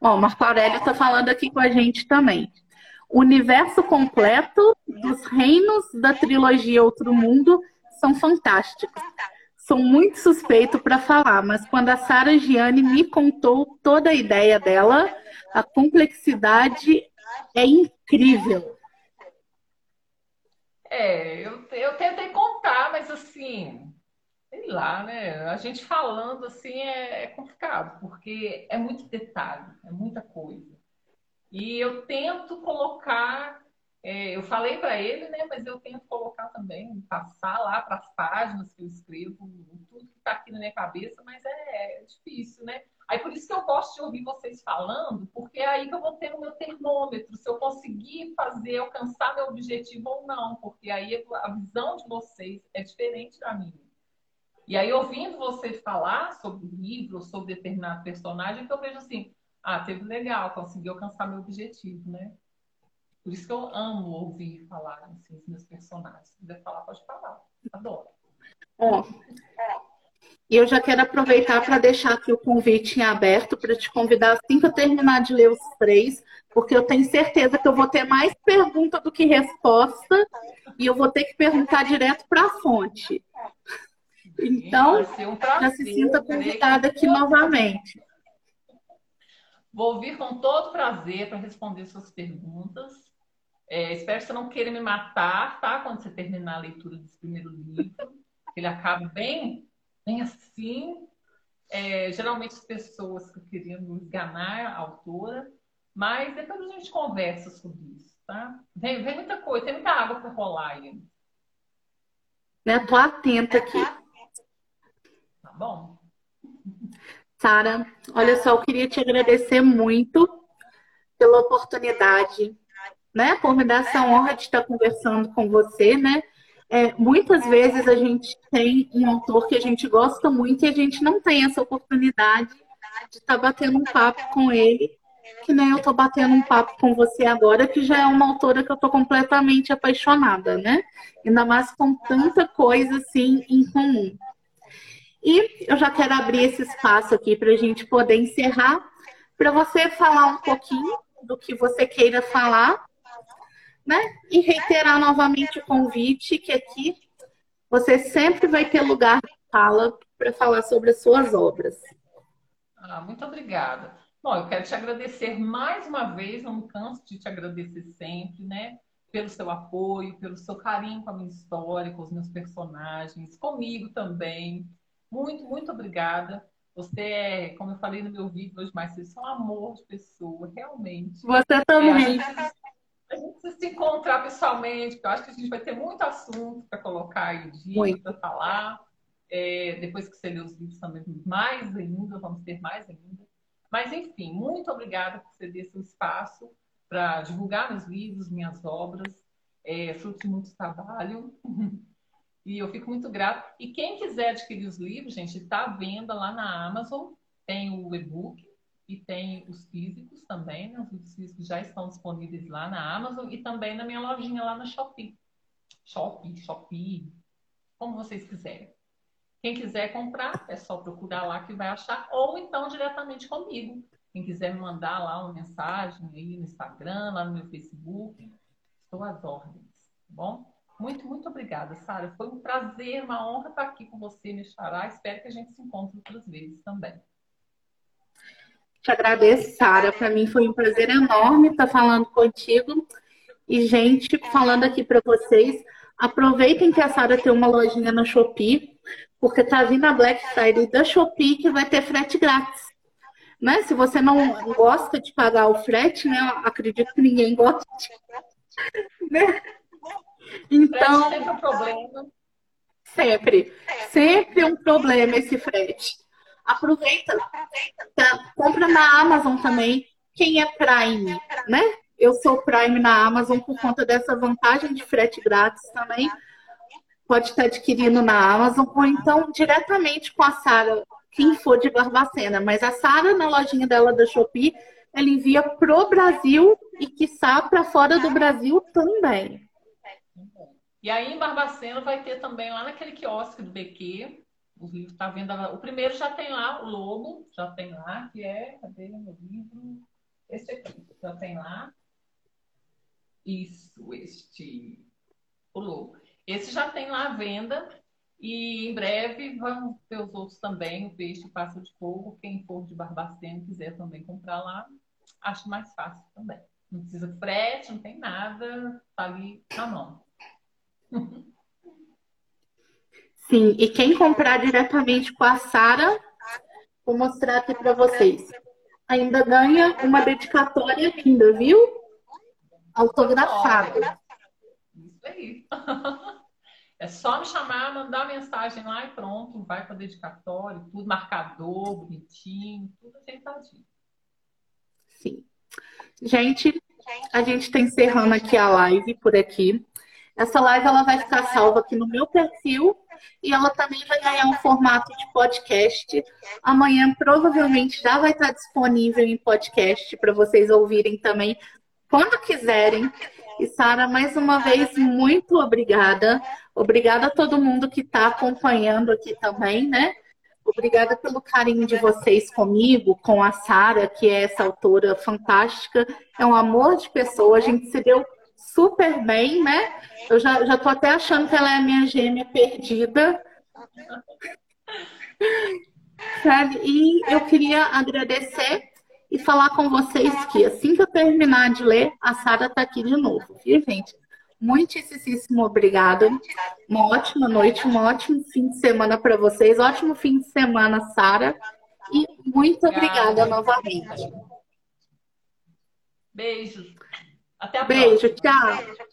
Ó, Marco Aurélio está falando aqui com a gente também. O universo completo dos reinos da trilogia Outro Mundo são fantásticos. Sou muito suspeito para falar, mas quando a Sara Gianni me contou toda a ideia dela, a complexidade é incrível. É, eu, eu tentei contar, mas assim, lá, né? A gente falando assim é, é complicado, porque é muito detalhe, é muita coisa. E eu tento colocar, é, eu falei para ele, né? Mas eu tento colocar também, passar lá para as páginas que eu escrevo, tudo que está aqui na minha cabeça, mas é, é, difícil, né? Aí por isso que eu gosto de ouvir vocês falando, porque é aí que eu vou ter o meu termômetro, se eu conseguir fazer, alcançar meu objetivo ou não, porque aí a visão de vocês é diferente da minha. E aí, ouvindo você falar sobre o livro, sobre determinado personagem, que eu vejo assim, ah, teve legal, consegui alcançar meu objetivo, né? Por isso que eu amo ouvir falar assim, os meus personagens. Se quiser falar, pode falar. Adoro. E eu já quero aproveitar para deixar aqui o convite em aberto para te convidar assim que eu terminar de ler os três, porque eu tenho certeza que eu vou ter mais pergunta do que resposta e eu vou ter que perguntar direto para a fonte. Então, um já se sinta convidada aqui novamente. Vou ouvir com todo prazer para responder suas perguntas. É, espero que você não queira me matar, tá? Quando você terminar a leitura desse primeiro livro. Ele acaba bem, bem assim. É, geralmente as pessoas que queriam me enganar a autora, mas depois a gente conversa sobre isso, tá? Vem, vem muita coisa, tem muita água para rolar aí. Né? Tô atenta aqui. Tá bom. Sara, olha só, eu queria te agradecer muito pela oportunidade, né? Por me dar essa honra de estar conversando com você, né? É, muitas vezes a gente tem um autor que a gente gosta muito e a gente não tem essa oportunidade de estar batendo um papo com ele, que nem eu estou batendo um papo com você agora, que já é uma autora que eu estou completamente apaixonada, né? Ainda mais com tanta coisa assim em comum. E eu já quero abrir esse espaço aqui para a gente poder encerrar, para você falar um pouquinho do que você queira falar, né? E reiterar novamente o convite que aqui você sempre vai ter lugar de fala para falar sobre as suas obras. Ah, muito obrigada. Bom, eu quero te agradecer mais uma vez, não canso de te agradecer sempre, né? Pelo seu apoio, pelo seu carinho com a minha história, com os meus personagens, comigo também. Muito, muito obrigada. Você é, como eu falei no meu vídeo hoje mais você é um amor de pessoa, realmente. Você também. É, a, gente, a gente precisa se encontrar pessoalmente, porque eu acho que a gente vai ter muito assunto para colocar aí dia, para falar. É, depois que você ler os livros também, mais ainda, vamos ter mais ainda. Mas, enfim, muito obrigada por ceder seu espaço para divulgar meus livros, minhas obras. É fruto de muito trabalho. E eu fico muito grata. E quem quiser adquirir os livros, gente, está à venda lá na Amazon. Tem o e-book e tem os físicos também, né? Os livros físicos já estão disponíveis lá na Amazon e também na minha lojinha lá na Shopee. Shopee, Shopee, como vocês quiserem. Quem quiser comprar, é só procurar lá que vai achar, ou então diretamente comigo. Quem quiser me mandar lá uma mensagem aí no Instagram, lá no meu Facebook, estou às ordens, tá bom? Muito, muito obrigada, Sara. Foi um prazer, uma honra estar aqui com você, me Xará. Espero que a gente se encontre outras vezes também. Te agradeço, Sara. Para mim foi um prazer enorme estar falando contigo. E, gente, falando aqui para vocês, aproveitem que a Sara tem uma lojinha na Shopee, porque tá vindo a Black Friday da Shopee que vai ter frete grátis. Né? Se você não gosta de pagar o frete, né? Acredito que ninguém gosta. Né? Então. Sempre um problema. Sempre. Sempre um problema esse frete. Aproveita. Tá, compra na Amazon também. Quem é Prime, né? Eu sou Prime na Amazon por conta dessa vantagem de frete grátis também. Pode estar adquirindo na Amazon ou então diretamente com a Sara, quem for de Barbacena. Mas a Sara, na lojinha dela da Shopee, ela envia pro Brasil e, quiçá, para fora do Brasil também. E aí em Barbacena vai ter também lá naquele quiosque do BQ, os livros tá vendo. O primeiro já tem lá, o Lobo, já tem lá, que é. Cadê meu livro? Esse aqui, já tem lá. Isso, este. O Lobo. Esse já tem lá à venda. E em breve vão ter os outros também, o Peixe e Pássaro de Fogo. Quem for de Barbacena quiser também comprar lá, acho mais fácil também. Não precisa frete, não tem nada, tá ali na mão. Sim, e quem comprar diretamente com a Sara, vou mostrar aqui para vocês. Ainda ganha uma dedicatória linda, viu? Autografada. Isso aí. É só me chamar, mandar mensagem lá e pronto, vai para dedicatório, tudo marcador, bonitinho, tudo ajeitadinho. Sim. Gente, a gente está encerrando aqui a live por aqui. Essa live ela vai ficar salva aqui no meu perfil e ela também vai ganhar um formato de podcast. Amanhã provavelmente já vai estar disponível em podcast para vocês ouvirem também quando quiserem. E Sara, mais uma vez, muito obrigada. Obrigada a todo mundo que está acompanhando aqui também, né? Obrigada pelo carinho de vocês comigo, com a Sara, que é essa autora fantástica. É um amor de pessoa, a gente se deu super bem, né? Eu já, já tô até achando que ela é a minha gêmea perdida. Sabe? E eu queria agradecer e falar com vocês que assim que eu terminar de ler, a Sara está aqui de novo, viu, gente? Muitíssimo obrigada. Uma ótima noite, um ótimo fim de semana para vocês. Ótimo fim de semana, Sara. E muito obrigada, novamente. Beijos. Até a Beijo, próxima. tchau.